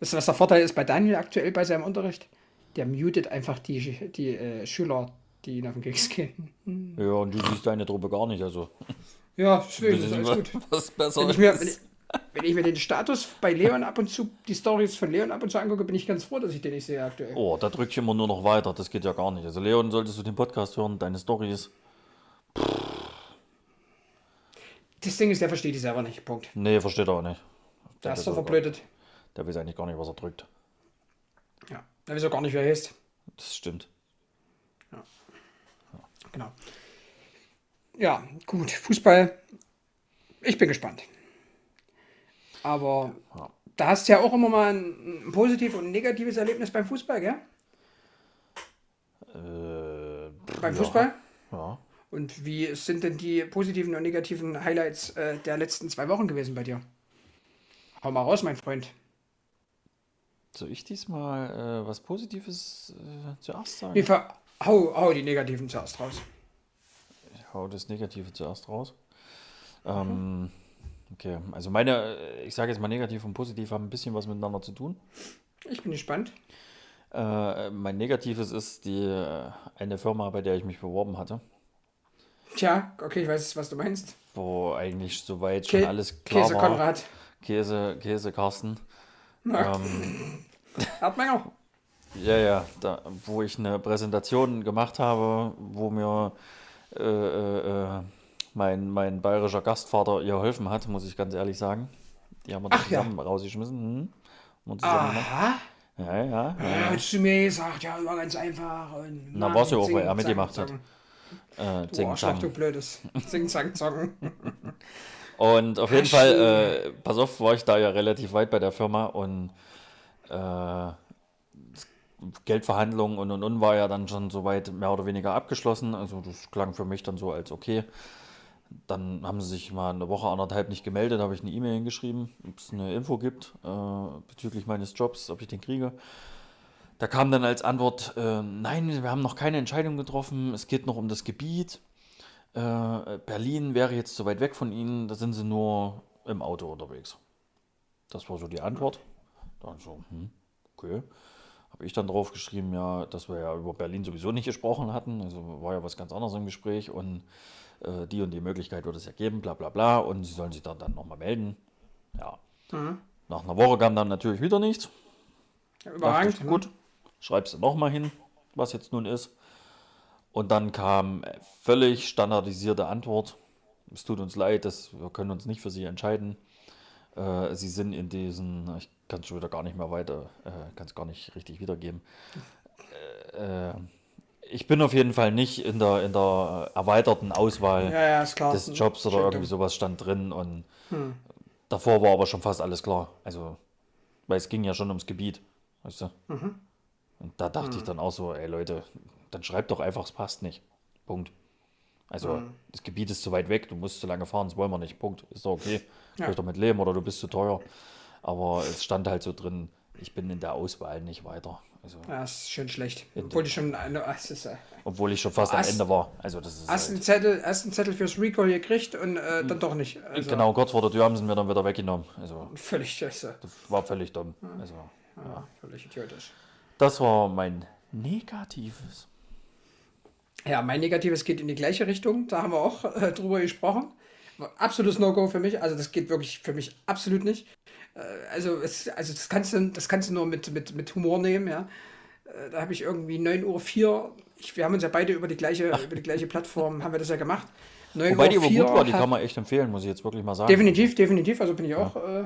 Wisst ihr, was der Vorteil ist bei Daniel aktuell bei seinem Unterricht? Der mutet einfach die, die äh, Schüler, die ihn auf den Keks gehen. Ja, und du siehst deine Truppe gar nicht, also. Ja, deswegen ist alles gut. was besser Wenn ich, mir, wenn, ich, wenn ich mir den Status bei Leon ab und zu, die Stories von Leon ab und zu angucke, bin ich ganz froh, dass ich den nicht sehe aktuell. Oh, da drücke ich immer nur noch weiter, das geht ja gar nicht. Also Leon, solltest du den Podcast hören, deine Stories. Das Ding ist, der versteht die selber nicht. Punkt. Nee, versteht er auch nicht. Der ist aber- verblödet. Der weiß eigentlich gar nicht, was er drückt. Ja. Der weiß auch gar nicht, wer er ist. Das stimmt. Genau. Ja, gut. Fußball. Ich bin gespannt. Aber Ja. da hast du ja auch immer mal ein, ein positives und ein negatives Erlebnis beim Fußball, gell? Äh, Beim ja. Fußball? Ja. Und wie sind denn die positiven und negativen Highlights äh, der letzten zwei Wochen gewesen bei dir? Hau mal raus, mein Freund. Soll ich diesmal äh, was Positives äh, zuerst sagen? Nee, hau, hau die negativen zuerst raus. Hau das Negative zuerst raus. Ähm, okay, also meine, ich sage jetzt mal negativ und positiv haben ein bisschen was miteinander zu tun. Ich bin gespannt. Äh, mein Negatives ist die äh, eine Firma, bei der ich mich beworben hatte, Tja, okay, ich weiß, was du meinst. wo eigentlich soweit schon Kä alles klar Käse war. Konrad. Käse, Käse Carsten. Ähm, Hartmenger. Ja, ja, da, wo ich eine Präsentation gemacht habe, wo mir äh, äh, äh, mein, mein bayerischer Gastvater ihr geholfen hat, muss ich ganz ehrlich sagen. Die haben wir Ach ja. zusammen rausgeschmissen. Hm. Wir zusammen. Aha. Ja, ja, ja. Ja, hättest du mir gesagt, ja, war ganz einfach. Und Na, Mann, war's ja auch, weil er zang, mitgemacht hat. zang. Äh, Zing, Arschloch, Zang. du blödes. Zing, zang, zong. Und auf jeden Fall, äh, pass auf, war ich da ja relativ weit bei der Firma und äh, Geldverhandlungen und und und war ja dann schon soweit mehr oder weniger abgeschlossen. Also das klang für mich dann so als okay. Dann haben sie sich mal eine Woche, anderthalb nicht gemeldet, habe ich eine E-Mail hingeschrieben, ob es eine Info gibt äh, bezüglich meines Jobs, ob ich den kriege. Da kam dann als Antwort, äh, nein, wir haben noch keine Entscheidung getroffen, es geht noch um das Gebiet. Äh, Berlin wäre jetzt so weit weg von Ihnen, da sind Sie nur im Auto unterwegs. Das war so die Antwort. Dann so, hm, okay. Habe ich dann drauf geschrieben, ja, dass wir ja über Berlin sowieso nicht gesprochen hatten. Also war ja was ganz anderes im Gespräch und äh, die und die Möglichkeit wird es ja geben, bla bla bla. Und sie sollen sich dann, dann nochmal melden. Ja. Mhm. Nach einer Woche kam dann natürlich wieder nichts. Ja, überragend. ich, gut, schreibst du nochmal hin, was jetzt nun ist. Und dann kam völlig standardisierte Antwort. Es tut uns leid, dass wir können uns nicht für Sie entscheiden. Äh, Sie sind in diesen, ich kann schon wieder gar nicht mehr weiter, äh, kann es gar nicht richtig wiedergeben. Äh, äh, ich bin auf jeden Fall nicht in der, in der erweiterten Auswahl Ja, ja, des Jobs oder Schön irgendwie sowas stand drin und Hm. davor war aber schon fast alles klar. Also, weil es ging ja schon ums Gebiet, weißt du? Mhm. Und da dachte ich dann auch so, ey Leute, dann schreibt doch einfach, es passt nicht. Punkt. Also, Mhm. das Gebiet ist zu weit weg, du musst zu lange fahren, das wollen wir nicht. Punkt. Ist doch okay. Ja. Kann ich damit leben oder du bist zu teuer. Aber es stand halt so drin, ich bin in der Auswahl nicht weiter. Also, Ja, ist schön schlecht. Obwohl ich schon eine, ah, ist, äh, obwohl ich schon fast am Hast- Ende war. Also, das ist. hast einen Halt, Zettel, hast einen Zettel fürs Recall gekriegt und äh, dann doch nicht. Also, genau, kurz vor der Tür haben sie mir dann wieder weggenommen. Also, Völlig, das, äh, das war völlig dumm. Also, ja, völlig idiotisch. das war mein Negatives. Ja, mein Negatives geht in die gleiche Richtung. Da haben wir auch äh, drüber gesprochen. Absolutes No-Go für mich. Also das geht wirklich für mich absolut nicht. Äh, also, es, also das kannst du, das kannst du nur mit, mit, mit Humor nehmen, ja. Äh, da habe ich irgendwie 9.04 Uhr. Ich, wir haben uns ja beide über die gleiche, über die gleiche Plattform haben wir das ja gemacht. 9 Wobei die aber gut war, die kann man echt empfehlen, muss ich jetzt wirklich mal sagen. Definitiv, definitiv. Also bin ich auch äh,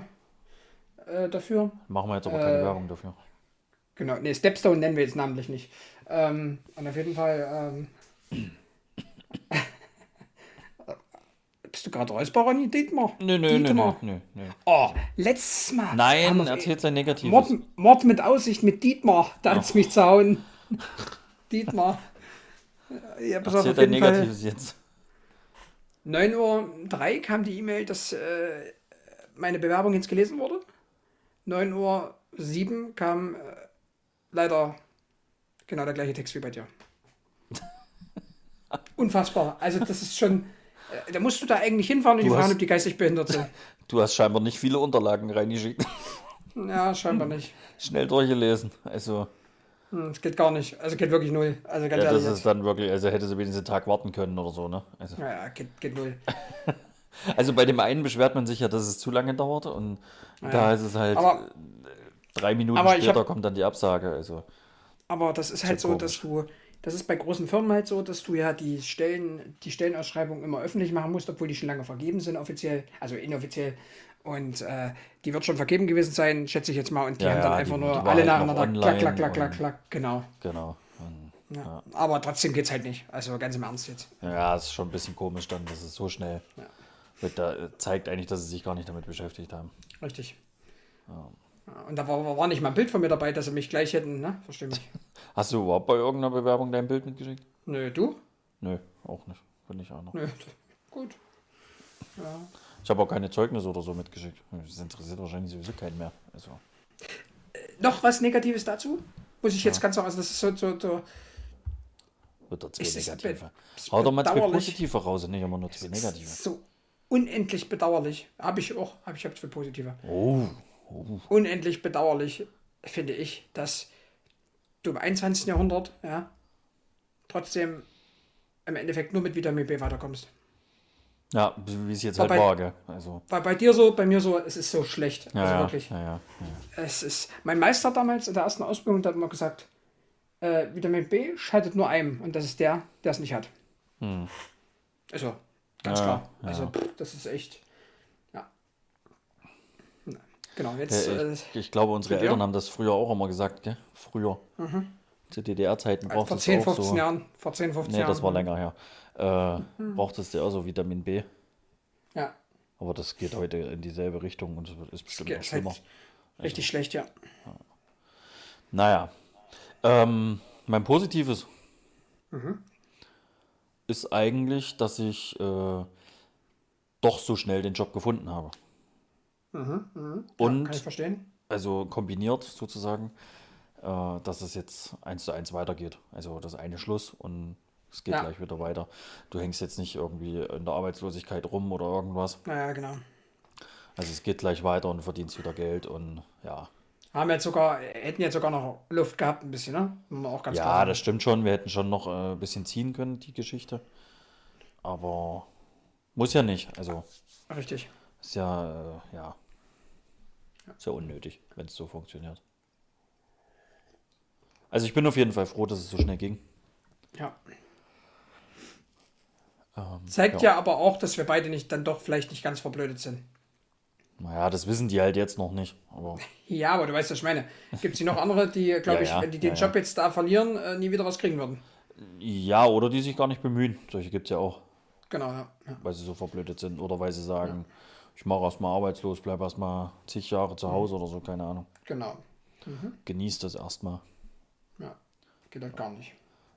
äh, dafür. Machen wir jetzt aber keine Äh, Werbung dafür. Genau, ne, Stepstone nennen wir jetzt namentlich nicht. Ähm, und auf jeden Fall. Ähm, bist du gerade Räusper, Ronny Dietmar? Nö, nö, nö, nö, nö, nö. Oh, letztes Mal. Nein, erzählt sein Negatives. Mord, Mord mit Aussicht mit Dietmar. Da hat's mich zu hauen. Dietmar. Ja, pass Erzählt auf dein jeden Fall. Negatives jetzt. 9.03 Uhr kam die E-Mail, dass äh, meine Bewerbung jetzt gelesen wurde. 9.07 Uhr kam äh, leider genau der gleiche Text wie bei dir. Unfassbar. Also das ist schon... Äh, da musst du da eigentlich hinfahren und die Du fragen, hast- ob die geistig behindert sind. Du hast scheinbar nicht viele Unterlagen reingeschickt. Ja, scheinbar nicht. Schnell durchgelesen. Also, Hm, Es geht gar nicht. Also geht wirklich null. Also ganz ja, das ist jetzt. dann wirklich, also hätte sie wenigstens einen Tag warten können oder so, ne? Also, Ja, ja, geht, geht null. also bei dem einen beschwert man sich ja, dass es zu lange dauert und da ist es halt Aber- drei Minuten später hab- kommt dann die Absage. Also, Aber das ist halt so, dass du, das ist bei großen Firmen halt so, dass du ja die Stellen, die Stellenausschreibung immer öffentlich machen musst, obwohl die schon lange vergeben sind, offiziell, also inoffiziell. Und äh, die wird schon vergeben gewesen sein, schätze ich jetzt mal. Und die Ja, haben dann ja, einfach die- nur die alle halt nacheinander klack, klack, klack, klack, klack, genau. genau. Und, Ja. Aber trotzdem geht's halt nicht. Also ganz im Ernst jetzt. ja, es ist schon ein bisschen komisch dann, dass es so schnell Ja. wird. Da zeigt eigentlich, dass sie sich gar nicht damit beschäftigt haben. Richtig. Ja, Und da war, war nicht mal ein Bild von mir dabei, dass sie mich gleich hätten, ne? Versteh mich. Hast du überhaupt bei irgendeiner Bewerbung dein Bild mitgeschickt? Nö, du? Nö, auch nicht. Finde ich auch noch. Nö. Gut. Ja. Ich habe auch keine Zeugnisse oder so mitgeschickt. Das interessiert wahrscheinlich sowieso keinen mehr. Also, Noch was Negatives dazu? Muss ich jetzt ganz sagen, also das ist so, so, so da zwei ist negative. Hau doch mal zwei positive raus, nicht immer nur zwei negative. so unendlich bedauerlich. Habe ich auch, habe ich habe zwei positive. Oh, Unendlich bedauerlich finde ich, dass du im 21. Jahrhundert, ja, trotzdem im Endeffekt nur mit Vitamin B weiterkommst. ja, wie es jetzt War halt bei- war, gell? Also, War bei dir so, bei mir so, es ist so schlecht. ja, also ja, wirklich. ja, ja, ja. Es ist, mein Meister damals in der ersten Ausbildung der hat immer gesagt, äh, Vitamin B schaltet nur einem und das ist der, der es nicht hat. Also, ganz Hm. Klar. Also, pff, das ist echt. Ja. Na, Genau, Ja, jetzt. äh, ich, ich glaube, unsere dir? Eltern haben das früher auch immer gesagt, gell? Früher. Zu DDR-Zeiten braucht Mhm. vor es 10, auch 15 so. Jahren. Vor 10, 15 Nee, Jahren. das war länger her. Äh, braucht es ja auch so Vitamin B. Ja, Aber das geht heute in dieselbe Richtung und ist bestimmt noch ist halt schlimmer. richtig schlecht, ja. Naja. Ähm, mein Positives Mhm. ist eigentlich, dass ich äh, doch so schnell den Job gefunden habe. Ja Und kann ich verstehen. also kombiniert sozusagen, äh, dass es jetzt eins zu eins weitergeht. Also das eine Schluss und es geht Ja. gleich wieder weiter. Du hängst jetzt nicht irgendwie in der Arbeitslosigkeit rum oder irgendwas. Naja, genau. Also es geht gleich weiter und verdienst wieder Geld und ja. Haben jetzt sogar, hätten jetzt sogar noch Luft gehabt, ein bisschen, ne? Auch ganz klar Ja, sagen. das stimmt schon. Wir hätten schon noch äh, ein bisschen ziehen können, die Geschichte. Aber muss ja nicht. Also Richtig. ist ja, äh, ja, ist ja unnötig, wenn es so funktioniert. Also ich bin auf jeden Fall froh, dass es so schnell ging. Ja. Ähm, Zeigt ja. aber auch, dass wir beide nicht dann doch vielleicht nicht ganz verblödet sind. Naja, das wissen die halt jetzt noch nicht. Aber Ja, aber du weißt, was ich meine. Gibt es noch andere, die, glaube Ja, ich, ja, wenn die den ja, ja. Job jetzt da verlieren, äh, nie wieder was kriegen würden. ja, oder die sich gar nicht bemühen. Solche gibt es ja auch, Genau, ja. ja. weil sie so verblödet sind. Oder weil sie sagen, ich mache erstmal arbeitslos, bleib erstmal zig Jahre zu Hause oder so, keine Ahnung. Genau. Genießt das erstmal. Ja. Geht halt gar nicht.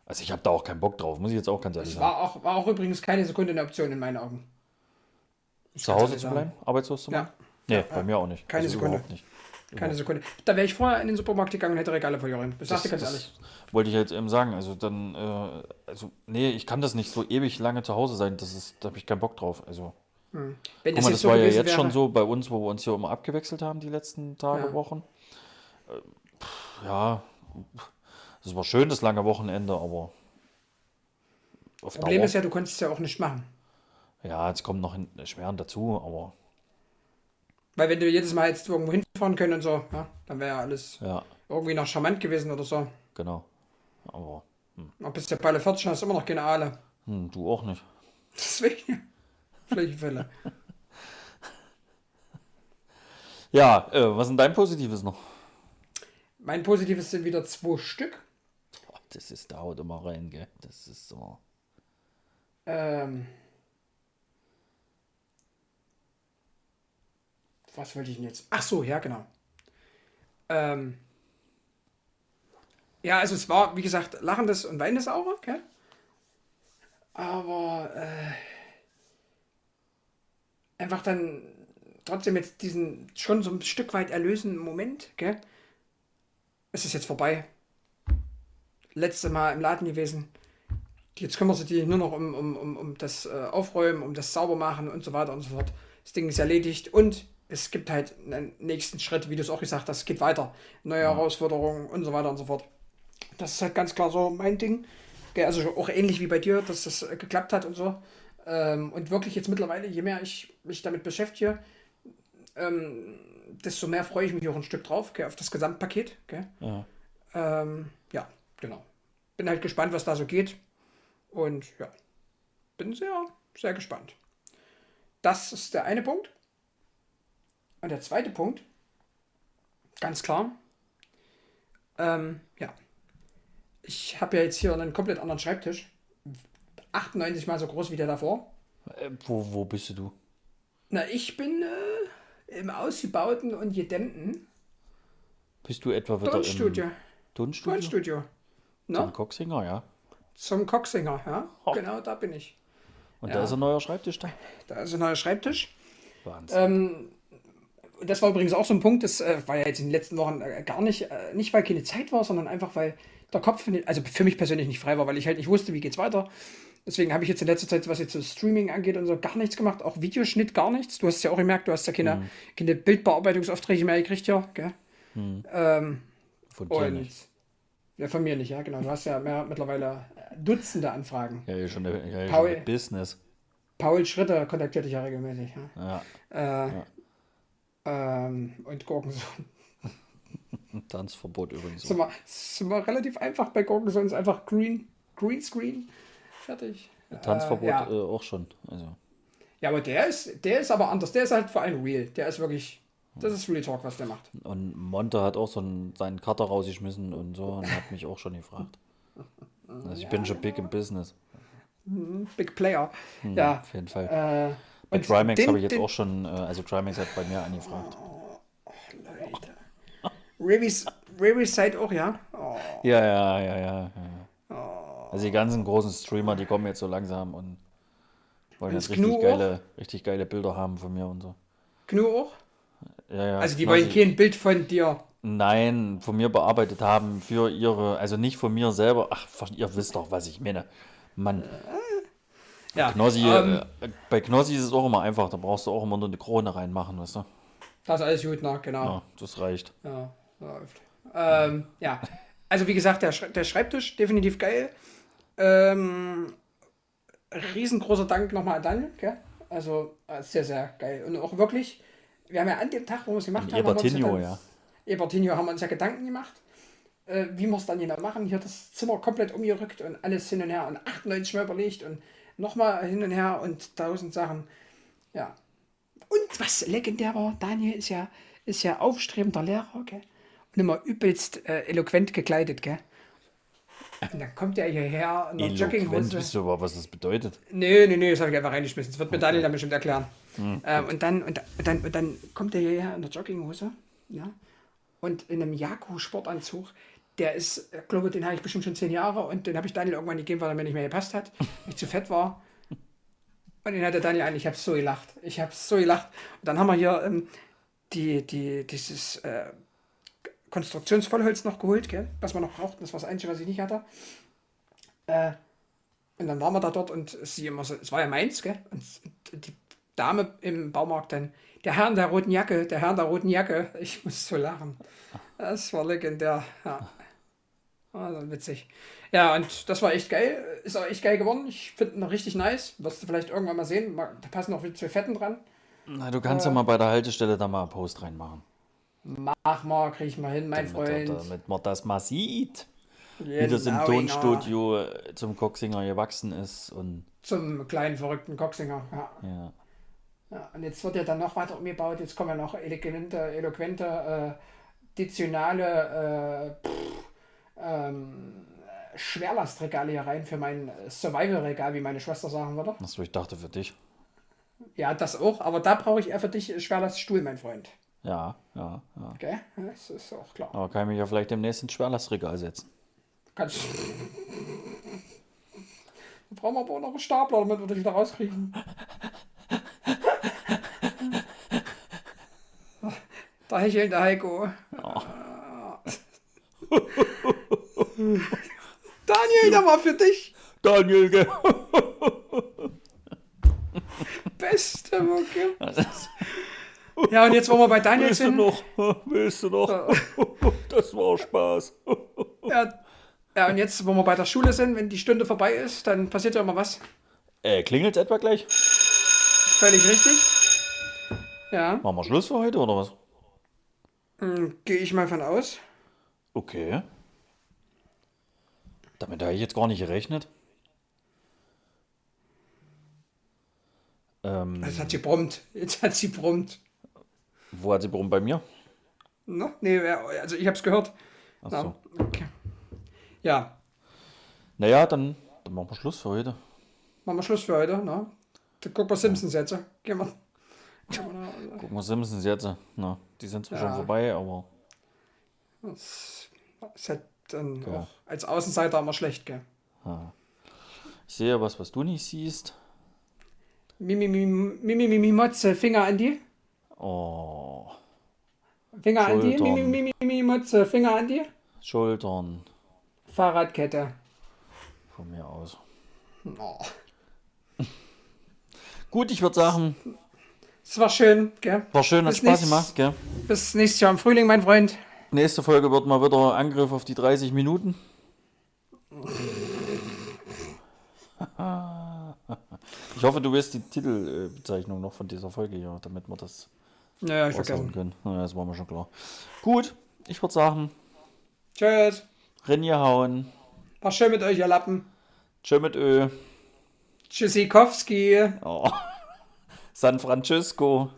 Also ich habe da auch keinen Bock drauf, muss ich jetzt auch ganz ehrlich Es sagen. war auch, war auch übrigens keine Sekunde eine Option in meinen Augen. Zu kann's Hause ehrlich zu sagen. bleiben, arbeitslos zu Ja. machen? Nee, bei mir auch nicht. Keine Also Sekunde. Überhaupt nicht. Keine Sekunde. Da wäre ich vorher in den Supermarkt gegangen und hätte Regale verloren. Das Das, ganz ehrlich. das wollte ich jetzt eben sagen. Also dann, äh, also nee, ich kann das nicht so ewig lange zu Hause sein. Das ist, da habe ich keinen Bock drauf. Also Wenn guck mal, das so war ja jetzt wäre, schon so bei uns, wo wir uns hier immer abgewechselt haben die letzten Tage, Ja. Wochen. Äh, ja, das war schön das lange Wochenende, aber auf Problem Dauer. ist ja, du konntest es ja auch nicht machen. ja, jetzt kommt noch ein Schweren dazu, aber Weil wenn du jedes Mal jetzt irgendwo hinfahren können und so, ja, dann wäre ja alles ja, irgendwie noch charmant gewesen oder so. genau. Aber Ob bis der Balle 40 hast, immer noch keine Ahle. hm, du auch nicht. Deswegen. Fälle. Ja, äh, was ist dein Positives noch? Mein Positives sind wieder zwei Stück. Boah, das ist, da haut immer rein, gell? Das ist so. Ähm, was wollte ich denn jetzt? Ach so, ja, genau. Ähm, ja, also es war, wie gesagt, lachendes und weinendes Auge, gell? Aber äh, einfach dann trotzdem jetzt diesen schon so ein Stück weit erlösenden Moment, gell? Es ist jetzt vorbei. Letzte Mal im Laden gewesen. Jetzt kümmern sie sich nur noch um, um, um, um das äh, Aufräumen, um das Saubermachen und so weiter und so fort. Das Ding ist erledigt und es gibt halt einen nächsten Schritt, wie du es auch gesagt hast, es geht weiter. Neue Herausforderungen und so weiter und so fort. Das ist halt ganz klar so mein Ding. Also auch ähnlich wie bei dir, dass das äh, geklappt hat und so. Ähm, und wirklich jetzt mittlerweile, je mehr ich mich damit beschäftige, ähm, desto mehr freue ich mich auch ein Stück drauf, gell, auf das Gesamtpaket. Gell. Ja. Ähm, ja, genau. Bin halt gespannt, was da so geht. Und ja, bin sehr, sehr gespannt. Das ist der eine Punkt. Und der zweite Punkt, ganz klar, ähm, ja, ich habe ja jetzt hier einen komplett anderen Schreibtisch. 98 mal so groß wie der davor. Äh, wo, wo bist du? Na, ich bin äh, im ausgebauten und gedämmten Bist du etwa wieder Tonstudio. im Tonstudio? Tonstudio. Zum Ne? Coxinger, ja. Zum Coxinger, ja. Oh. Genau, da bin ich. Und Ja. da ist ein neuer Schreibtisch da. Da ist ein neuer Schreibtisch. Wahnsinn. Ähm, das war übrigens auch so ein Punkt, das äh, war ja jetzt in den letzten Wochen äh, gar nicht, äh, nicht weil keine Zeit war, sondern einfach weil der Kopf, also für mich persönlich nicht frei war, weil ich halt nicht wusste, wie geht's weiter. Deswegen habe ich jetzt in letzter Zeit, was jetzt so Streaming angeht und so, gar nichts gemacht, auch Videoschnitt gar nichts. Du hast es ja auch gemerkt, du hast ja keine, keine Bildbearbeitungsaufträge mehr gekriegt, ja, gell? Ähm, Von dir und nicht. ja, von mir nicht, ja, genau. Du hast ja mehr, mittlerweile Dutzende Anfragen. Ja, hier schon, der, ja, Paul. schon der Business. Paul Schritter kontaktiert dich ja regelmäßig, ja. Ja. Äh, ähm, und Gurkensohn. Tanzverbot übrigens. Sind wir, sind wir relativ einfach bei Gurkensohn, ist einfach Green, Greenscreen. Fertig. Tanzverbot äh, ja. äh, auch schon. Also, Ja, aber der ist, der ist aber anders. Der ist halt vor allem real. Der ist wirklich, das ist Real Talk, was der macht. und Monte hat auch so einen, seinen Cutter rausgeschmissen und so und hat mich auch schon gefragt. Also ich bin schon big im Business. Big Player. ja. Auf jeden Fall. Äh, Bei Trimax habe ich jetzt den- auch schon, äh, also Trimax hat bei mir angefragt. Ravis, Ravis Side auch, ja? Oh, Ja, ja, ja, ja. ja. Also die ganzen großen Streamer, die kommen jetzt so langsam und wollen jetzt richtig geile, richtig geile Bilder haben von mir und so. Gnu auch? Ja, ja. Also die wollen kein Bild von dir. Nein, von mir bearbeitet haben für ihre, also nicht von mir selber. Ach, ihr wisst doch, was ich meine. Mann, Ja, Knossi, ähm, äh, bei Knossi ist es auch immer einfach, da brauchst du auch immer nur eine Krone reinmachen, weißt du? das ist alles gut, na, genau. Ja, das reicht. Ja, Läuft. Ähm, ja. Also wie gesagt, der, Sch der Schreibtisch, definitiv geil. Ähm, riesengroßer Dank nochmal an Daniel, gell? Also äh, sehr, sehr geil. Und auch wirklich, wir haben ja an dem Tag, wo wir es gemacht haben, haben Ebertinho, dann- ja. Ebertinho haben wir uns ja Gedanken gemacht, äh, wie wir es dann genau machen. Hier das Zimmer komplett umgerückt und alles hin und her und 98 Mal überlegt und nochmal hin und her und tausend Sachen. Ja. Und was legendär war, Daniel ist ja, ist ja aufstrebender Lehrer, gell? Und immer übelst äh, eloquent gekleidet, gell? Und dann kommt er hierher in der Jogginghose. wisst ihr überhaupt, was das bedeutet? Nee, nee, nee, das habe ich einfach reingeschmissen. Das wird mir Daniel dann bestimmt erklären. Ähm, und, dann, und, und dann, und dann kommt er hierher in der Jogginghose, ja, und in einem Jaku-Sportanzug. Der ist, ich glaube, den habe ich bestimmt schon zehn Jahre und den habe ich Daniel irgendwann gegeben, weil er mir nicht mehr gepasst hat, weil ich zu fett war. Und den hat der Daniel an. Ich habe so gelacht. Ich habe so gelacht. Und dann haben wir hier ähm, die, die, dieses äh, Konstruktionsvollholz noch geholt, gell? was wir noch brauchten. Das war das Einzige, was ich nicht hatte. Äh, und dann waren wir da dort und sie immer so, es war ja meins, gell? Und die Dame im Baumarkt dann, der Herr in der roten Jacke, der Herr in der roten Jacke. Ich muss so lachen. Das war legendär, ja. Also witzig. Ja, und das war echt geil. Ist auch echt geil geworden. Ich finde ihn richtig nice. Wirst du vielleicht irgendwann mal sehen. Da passen noch wieder zwei Fetten dran. Na, du kannst ja mal bei der Haltestelle da mal einen Post reinmachen. Mach mal, krieg ich mal hin, mein Damit, er- Freund. damit man das mal sieht. Wie das im Genau, Tonstudio äh, zum Coxinger gewachsen ist. Und Zum kleinen verrückten Coxinger. Ja. ja. Ja, und jetzt wird ja dann noch weiter umgebaut. Jetzt kommen ja noch eloquente, eloquente äh, ditionale äh, pff, ähm, Schwerlastregale hier rein für mein Survival-Regal, wie meine Schwester sagen würde. Achso, ich dachte für dich. Ja, das auch, aber da brauche ich eher für dich Schwerlaststuhl, mein Freund. Ja, ja, ja. Okay? Ja, Das ist auch klar. Aber kann ich mich ja vielleicht demnächst ins Schwerlastregal setzen. Kannst Da brauchen wir aber auch noch einen Stapler, damit wir dich wieder rauskriegen. Da hechelt der Heiko. Daniel, der war für dich. Daniel, gell? Beste Mucke. Ja, und jetzt, wo wir bei Daniel Willst du sind. noch? Willst du noch? Das war Spaß. Ja, ja, und jetzt, wo wir bei der Schule sind, wenn die Stunde vorbei ist, dann passiert ja immer was. Äh, klingelt etwa gleich? Völlig richtig. Ja, Machen wir Schluss für heute oder was? hm, gehe ich mal von aus. Okay. Damit habe ich jetzt gar nicht gerechnet. Ähm, Jetzt hat sie brummt. Jetzt hat sie brummt. Wo hat sie warum bei mir? Ne? Nee, also ich habe es gehört. Ach so. okay. ja, Naja, dann, dann machen wir Schluss für heute. machen wir Schluss für heute. Ne? Dann gucken wir Simpsons jetzt. Gehen wir. Gucken wir Simpsons jetzt. Na, die sind zwar schon Ja. vorbei, aber Das ist halt dann Ja. auch als Außenseiter immer schlecht, gell? ich sehe was, was du nicht siehst. Mimi, Mimi, Mimi, Mimi, Motze, Finger an die. Oh, Finger an die. Schultern. Mimi, Mimi, Finger an die. Schultern Fahrradkette. von mir aus. Oh. Gut, ich würde sagen, Es war schön, gell? war schön, hat Bis Spaß gemacht, gell? Bis nächstes Jahr im Frühling, mein Freund. Nächste Folge wird mal wieder Angriff auf die 30 Minuten. Ich hoffe, du wirst die Titelbezeichnung noch von dieser Folge hier, damit wir das Naja, ich vergessen. können. Naja, das war mir schon klar. Gut, ich würde sagen, Tschüss. Renje hauen. War schön mit euch, ihr Lappen. Tschö mit Ö. Tschüssikowski. Oh. San Francisco.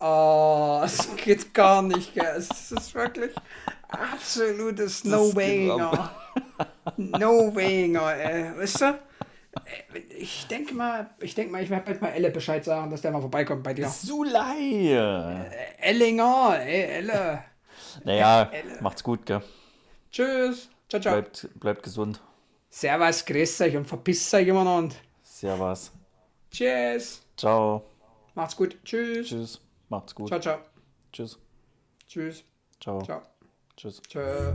Oh, es geht gar nicht, gell? Es ist wirklich absolutes No-Wayinger. No-Wayinger, ey. Weißt du? Äh, Ich denke mal, ich denke mal, ich werde bald mal Elle Bescheid sagen, dass der mal vorbeikommt bei dir. Sulei. Ellinger, ey, Elle. Naja, macht's gut, gell? Tschüss. Ciao, ciao. Bleibt, bleibt gesund. Servus, grüßt euch und verpisst euch immer noch. Und Servus. tschüss. Ciao. Macht's gut. Tschüss. Tschüss. Macht's gut. Ciao, ciao. Tschüss. Tschüss. Ciao. Ciao. Tschüss. Tschö.